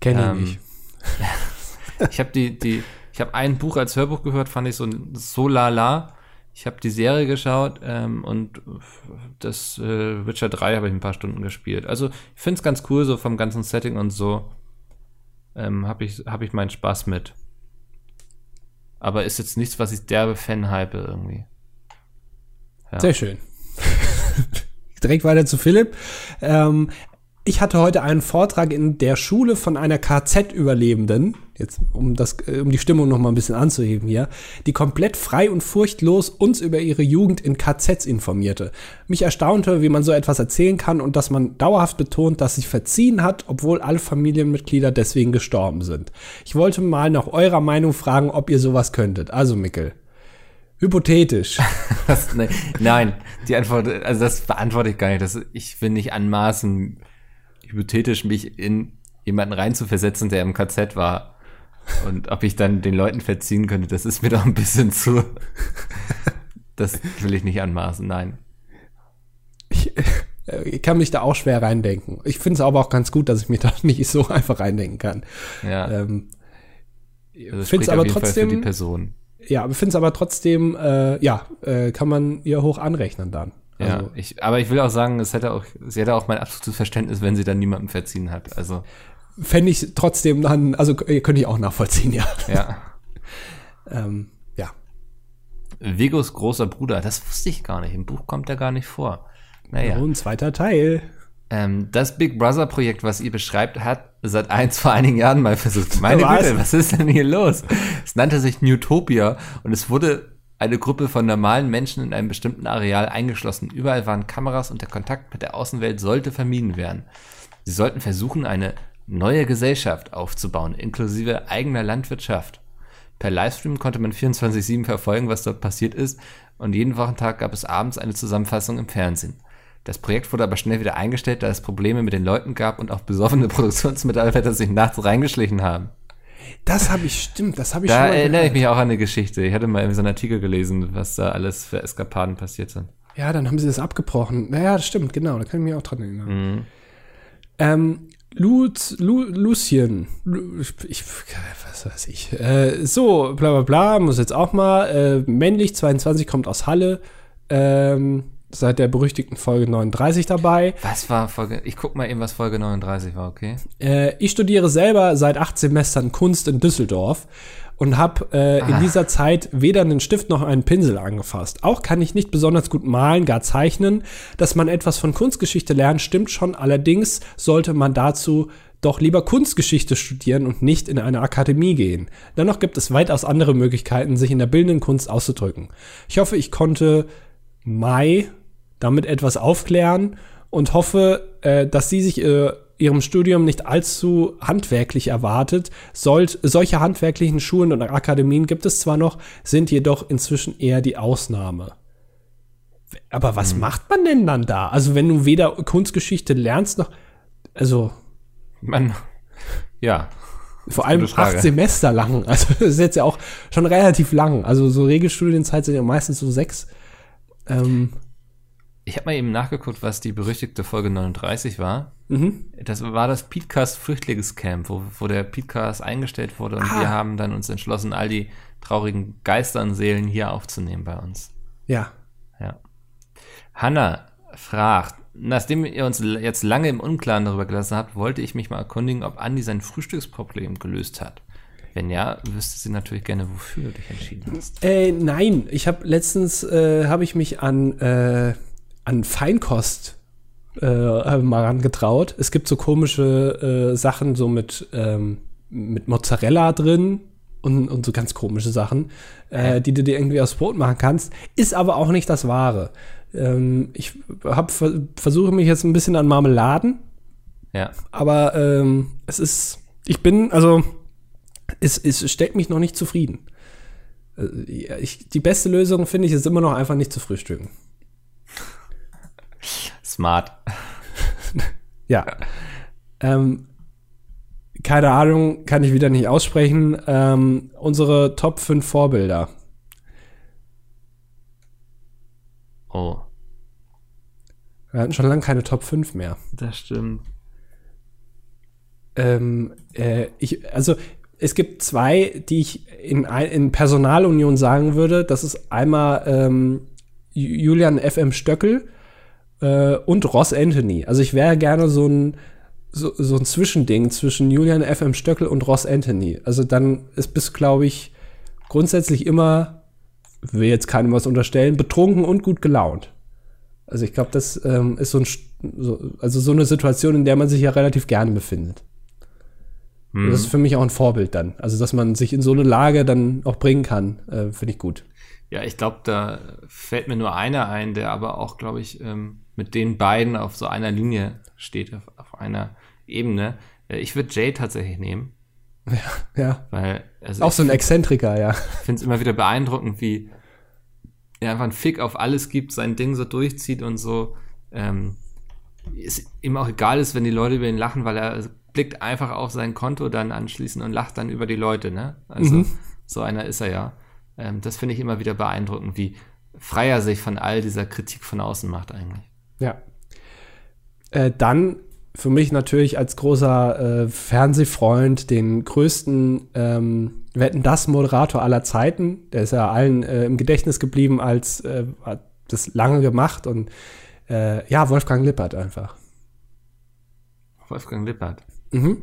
Kenne ich ähm, nicht. (laughs) ich habe die, die, ich habe ein Buch als Hörbuch gehört, fand ich so, so lala. Ich habe die Serie geschaut ähm, und das äh, Witcher 3 habe ich ein paar Stunden gespielt. Also ich finde es ganz cool, so vom ganzen Setting und so ähm, habe ich, hab ich meinen Spaß mit. Aber ist jetzt nichts, was ich derbe Fan hype irgendwie. Ja. Sehr schön. (laughs) Direkt weiter zu Philipp. Ähm, ich hatte heute einen Vortrag in der Schule von einer KZ-Überlebenden, jetzt um, das, äh, um die Stimmung noch mal ein bisschen anzuheben hier, die komplett frei und furchtlos uns über ihre Jugend in KZs informierte. Mich erstaunte, wie man so etwas erzählen kann und dass man dauerhaft betont, dass sich verziehen hat, obwohl alle Familienmitglieder deswegen gestorben sind. Ich wollte mal nach eurer Meinung fragen, ob ihr sowas könntet. Also, Mickel. Hypothetisch. (laughs) ne, nein, die Antwort, also das beantworte ich gar nicht. Das, ich will nicht anmaßen, hypothetisch mich in jemanden reinzuversetzen, der im KZ war. Und ob ich dann den Leuten verziehen könnte, das ist mir doch ein bisschen zu. Das will ich nicht anmaßen, nein. Ich, ich kann mich da auch schwer reindenken. Ich finde es aber auch ganz gut, dass ich mich da (laughs) nicht so einfach reindenken kann. Ja. Ähm, also finde es aber trotzdem. Für die Person. Ja, aber finde es aber trotzdem, äh, ja, äh, kann man ihr hoch anrechnen dann. Ja, also, ich, aber ich will auch sagen, es hätte auch, sie hätte auch mein absolutes Verständnis, wenn sie dann niemandem verziehen hat. Also. Fände ich trotzdem dann, also könnte ich auch nachvollziehen, ja. Ja. (laughs) ähm, ja. Vigos großer Bruder, das wusste ich gar nicht. Im Buch kommt er gar nicht vor. Naja. Und zweiter Teil. Ähm, das Big Brother Projekt, was ihr beschreibt, hat seit eins vor einigen Jahren mal versucht. Meine Güte, was ist denn hier los? Es nannte sich Newtopia und es wurde eine Gruppe von normalen Menschen in einem bestimmten Areal eingeschlossen. Überall waren Kameras und der Kontakt mit der Außenwelt sollte vermieden werden. Sie sollten versuchen, eine neue Gesellschaft aufzubauen, inklusive eigener Landwirtschaft. Per Livestream konnte man 24-7 verfolgen, was dort passiert ist, und jeden Wochentag gab es abends eine Zusammenfassung im Fernsehen. Das Projekt wurde aber schnell wieder eingestellt, da es Probleme mit den Leuten gab und auch besoffene (laughs) Produktionsmitarbeiter sich nachts reingeschlichen haben. Das habe ich, stimmt, das habe ich da schon mal erinnere gehört. ich mich auch an eine Geschichte. Ich hatte mal in so einem Artikel gelesen, was da alles für Eskapaden passiert sind. Ja, dann haben sie das abgebrochen. Naja, das stimmt, genau, da kann ich mich auch dran erinnern. Mhm. Ähm, Luz, Lu, Lucien, Lu, ich, was weiß ich. Äh, so, bla bla bla, muss jetzt auch mal. Äh, männlich, 22, kommt aus Halle. Ähm, seit der berüchtigten Folge 39 dabei. Was war Folge? Ich guck mal eben, was Folge 39 war, okay? Äh, ich studiere selber seit acht Semestern Kunst in Düsseldorf und habe äh, in dieser Zeit weder einen Stift noch einen Pinsel angefasst. Auch kann ich nicht besonders gut malen, gar zeichnen. Dass man etwas von Kunstgeschichte lernt, stimmt schon. Allerdings sollte man dazu doch lieber Kunstgeschichte studieren und nicht in eine Akademie gehen. Dennoch gibt es weitaus andere Möglichkeiten, sich in der bildenden Kunst auszudrücken. Ich hoffe, ich konnte Mai damit etwas aufklären und hoffe, äh, dass sie sich äh, ihrem Studium nicht allzu handwerklich erwartet. Sollt, solche handwerklichen Schulen und Akademien gibt es zwar noch, sind jedoch inzwischen eher die Ausnahme. Aber was hm. macht man denn dann da? Also wenn du weder Kunstgeschichte lernst noch, also man, ja. Vor allem acht Semester lang. (laughs) Also das ist jetzt ja auch schon relativ lang. Also so Regelstudienzeit sind ja meistens so sechs. Ähm, ich habe mal eben nachgeguckt, was die berüchtigte Folge 39 war. Mhm. Das war das Podcast Flüchtlingscamp, wo, wo der Podcast eingestellt wurde und ah. wir haben dann uns entschlossen, all die traurigen Geister und Seelen hier aufzunehmen bei uns. Ja. Ja. Hanna fragt, nachdem ihr uns jetzt lange im Unklaren darüber gelassen habt, wollte ich mich mal erkundigen, ob Andi sein Frühstücksproblem gelöst hat. Wenn ja, wüsste sie natürlich gerne, wofür du dich entschieden hast. Äh, nein, ich habe letztens äh, habe ich mich an äh, an Feinkost äh, mal rangetraut. Es gibt so komische äh, Sachen so mit ähm, mit Mozzarella drin und, und so ganz komische Sachen, äh, die du dir irgendwie aus Brot machen kannst. Ist aber auch nicht das Wahre. Ähm, ich hab, versuche mich jetzt ein bisschen an Marmeladen. Ja. Aber ähm, es ist, ich bin, also es, es stellt mich noch nicht zufrieden. Äh, ich, die beste Lösung, finde ich, ist immer noch einfach nicht zu frühstücken. Smart. (laughs) ja. Ähm, keine Ahnung, kann ich wieder nicht aussprechen. Ähm, unsere Top 5 Vorbilder. Oh. Wir hatten schon lange keine Top 5 mehr. Das stimmt. Ähm, äh, ich, also es gibt zwei, die ich in, in Personalunion sagen würde. Das ist einmal ähm, Julian FM Stöckel äh, und Ross Anthony. Also ich wäre gerne so ein so, so ein Zwischending zwischen Julian FM Stöckel und Ross Anthony. Also dann ist bis, glaube ich, grundsätzlich immer, will jetzt keinem was unterstellen, betrunken und gut gelaunt. Also ich glaube, das ähm, ist so, ein, so, also so eine Situation, in der man sich ja relativ gerne befindet. Mhm. Das ist für mich auch ein Vorbild dann. Also, dass man sich in so eine Lage dann auch bringen kann, äh, finde ich gut. Ja, ich glaube, da fällt mir nur einer ein, der aber auch, glaube ich, ähm, mit den beiden auf so einer Linie steht, auf, auf einer Ebene. Äh, ich würde Jay tatsächlich nehmen. Ja, ja. Weil, also auch so ein Exzentriker, ja. Ich finde es immer wieder beeindruckend, wie er einfach einen Fick auf alles gibt, sein Ding so durchzieht und so. Ähm, ist ihm auch egal ist, wenn die Leute über ihn lachen, weil er blickt einfach auf sein Konto dann anschließend und lacht dann über die Leute, ne? Also mhm. so einer ist er ja. Ähm, das finde ich immer wieder beeindruckend, wie frei er sich von all dieser Kritik von außen macht eigentlich. Ja. Äh, dann für mich natürlich als großer äh, Fernsehfreund den größten ähm, Wetten das Moderator aller Zeiten. Der ist ja allen äh, im Gedächtnis geblieben als äh, hat das lange gemacht und äh, ja, Wolfgang Lippert einfach. Wolfgang Lippert. Mhm.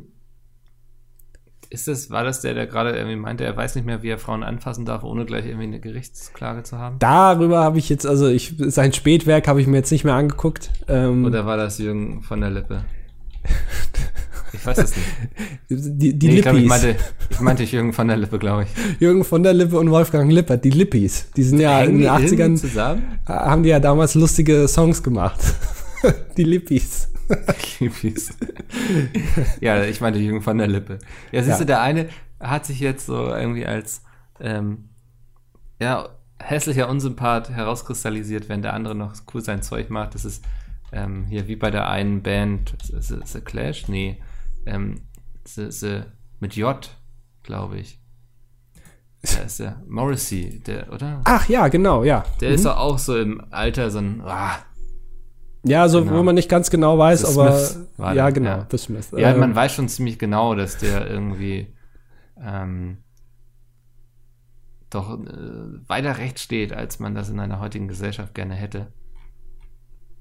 Ist das, war das der, der gerade irgendwie meinte, er weiß nicht mehr, wie er Frauen anfassen darf, ohne gleich irgendwie eine Gerichtsklage zu haben? Darüber habe ich jetzt, also ich, sein Spätwerk habe ich mir jetzt nicht mehr angeguckt. Ähm, Oder war das Jürgen von der Lippe? Ich weiß es nicht. (laughs) Die, die nee, ich, glaub, ich, meinte, ich meinte Jürgen von der Lippe, glaube ich. Jürgen von der Lippe und Wolfgang Lippert, die Lippis. Die sind ja Hängen in den 80ern. Zusammen? Haben die ja damals lustige Songs gemacht. (laughs) die Lippis. Lippis. ja, ich meinte Jürgen von der Lippe. Ja, siehst ja. du, der eine hat sich jetzt so irgendwie als ähm, ja, hässlicher Unsympath herauskristallisiert, wenn der andere noch cool sein Zeug macht. Das ist ähm, hier wie bei der einen Band, The, The Clash? Nee, ähm, the, the, mit J, glaube ich. (laughs) Da ist der Morrissey, der, oder? Ach ja, genau, ja. Der mhm. ist doch auch so im Alter so ein. Ah, ja, so genau. wo man nicht ganz genau weiß, The aber ja, genau, ja. The Smith. Ja, ähm, man weiß schon ziemlich genau, dass der irgendwie ähm, doch äh, weiter rechts steht, als man das in einer heutigen Gesellschaft gerne hätte.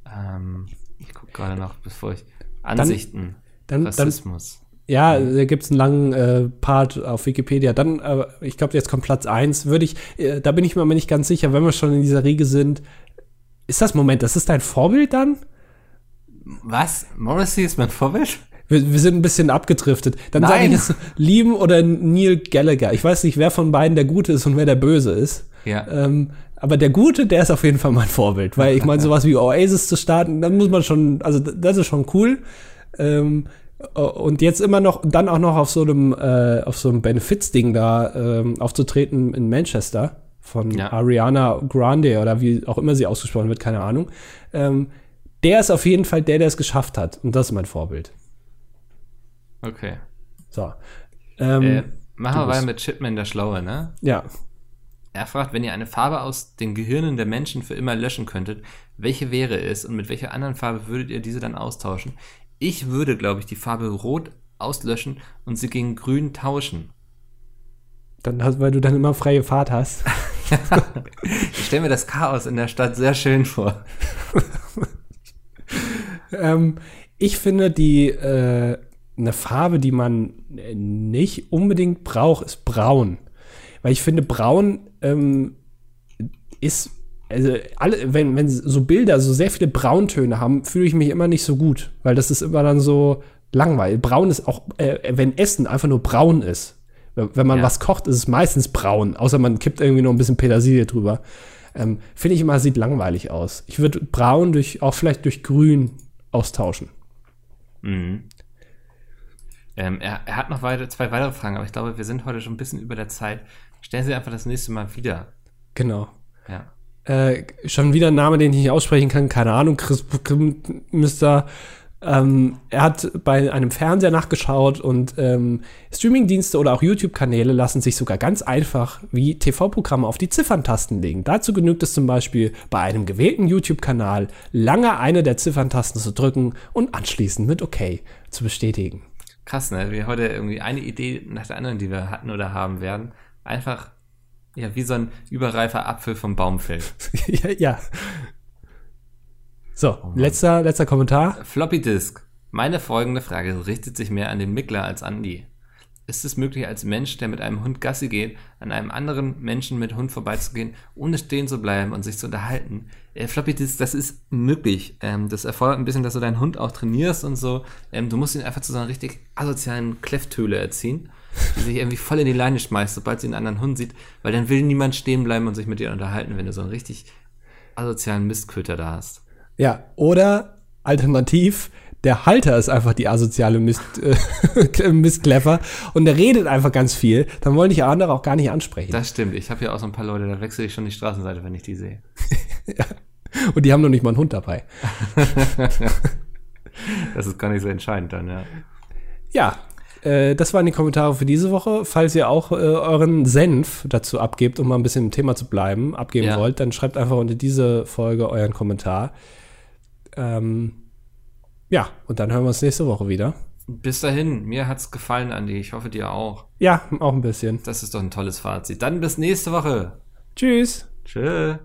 Ähm, ich gucke gerade noch, bevor ich. Ansichten. Dann, Rassismus. Dann, ja, da gibt es einen langen äh, Part auf Wikipedia. Dann, äh, ich glaube, jetzt kommt Platz 1. Würde ich, äh, da bin ich mir aber nicht ganz sicher, wenn wir schon in dieser Riege sind. Ist das Moment, das ist dein Vorbild dann? Was? Morrissey ist mein Vorbild? Wir, wir sind ein bisschen abgedriftet. Dann sage ich jetzt Liam oder Neil Gallagher. Ich weiß nicht, wer von beiden der Gute ist und wer der Böse ist. Ja. Ähm, aber der Gute, der ist auf jeden Fall mein Vorbild, weil ich meine, sowas wie Oasis zu starten, dann muss man schon, also das ist schon cool. Ähm, und jetzt immer noch, dann auch noch auf so einem, äh, auf so einem Benefits-Ding da ähm, aufzutreten in Manchester von ja. Ariana Grande oder wie auch immer sie ausgesprochen wird, keine Ahnung. Ähm, der ist auf jeden Fall der, der es geschafft hat. Und das ist mein Vorbild. Okay. So. Ähm, äh, machen wir weiter mit Chipman der Schlaue, ne? Ja. Er fragt, wenn ihr eine Farbe aus den Gehirnen der Menschen für immer löschen könntet, welche wäre es und mit welcher anderen Farbe würdet ihr diese dann austauschen? Ich würde, glaube ich, die Farbe Rot auslöschen und sie gegen Grün tauschen. Dann hast, weil du dann immer freie Fahrt hast. (laughs) ich stelle mir das Chaos in der Stadt sehr schön vor. (laughs) ähm, ich finde die äh, eine Farbe, die man nicht unbedingt braucht, ist braun. Weil ich finde, braun ähm, ist, also alle, wenn, wenn so Bilder so sehr viele Brauntöne haben, fühle ich mich immer nicht so gut. Weil das ist immer dann so langweilig. Braun ist auch, äh, wenn Essen einfach nur braun ist. Wenn man ja. was kocht, ist es meistens braun, außer man kippt irgendwie noch ein bisschen Petersilie drüber. Ähm, Finde ich immer, sieht langweilig aus. Ich würde braun durch, auch vielleicht durch grün austauschen. Mhm. Ähm, er, er, hat noch weiter, zwei weitere Fragen, aber ich glaube, wir sind heute schon ein bisschen über der Zeit. Stellen Sie einfach das nächste Mal wieder. Genau. Ja. Äh, schon wieder ein Name, den ich nicht aussprechen kann, keine Ahnung, Chris Mr. Ähm, er hat bei einem Fernseher nachgeschaut und ähm, Streamingdienste oder auch YouTube-Kanäle lassen sich sogar ganz einfach wie TV-Programme auf die Zifferntasten legen. Dazu genügt es zum Beispiel bei einem gewählten YouTube-Kanal lange eine der Zifferntasten zu drücken und anschließend mit OK zu bestätigen. Krass, ne? Wie heute irgendwie eine Idee nach der anderen, die wir hatten oder haben werden, einfach ja wie so ein überreifer Apfel vom Baum fällt. (laughs) ja, ja. So, oh letzter, letzter Kommentar. Floppy Disk. Meine folgende Frage richtet sich mehr an den Mickler als an die. Ist es möglich, als Mensch, der mit einem Hund Gassi geht, an einem anderen Menschen mit Hund vorbeizugehen, ohne stehen zu bleiben und sich zu unterhalten? Äh, Floppy Disk, das ist möglich. Ähm, das erfordert ein bisschen, dass du deinen Hund auch trainierst und so. Ähm, du musst ihn einfach zu so einer richtig asozialen Klefftöle erziehen, die sich irgendwie voll in die Leine schmeißt, sobald sie einen anderen Hund sieht, weil dann will niemand stehen bleiben und sich mit dir unterhalten, wenn du so einen richtig asozialen Mistköter da hast. Ja, oder alternativ, der Halter ist einfach die asoziale Mist, äh, (laughs) Mistkläffer und der redet einfach ganz viel. Dann wollen dich andere auch gar nicht ansprechen. Das stimmt. Ich habe ja auch so ein paar Leute, da wechsle ich schon die Straßenseite, wenn ich die sehe. (laughs) ja. Und die haben noch nicht mal einen Hund dabei. (laughs) das ist gar nicht so entscheidend dann, ja. Ja, äh, das waren die Kommentare für diese Woche. Falls ihr auch äh, euren Senf dazu abgebt, um mal ein bisschen im Thema zu bleiben, abgeben ja. wollt, dann schreibt einfach unter diese Folge euren Kommentar. Ähm, ja, und dann hören wir uns nächste Woche wieder. Bis dahin, mir hat's gefallen, Andi. Ich hoffe dir auch. Ja, auch ein bisschen. Das ist doch ein tolles Fazit. Dann bis nächste Woche. Tschüss. Tschüss.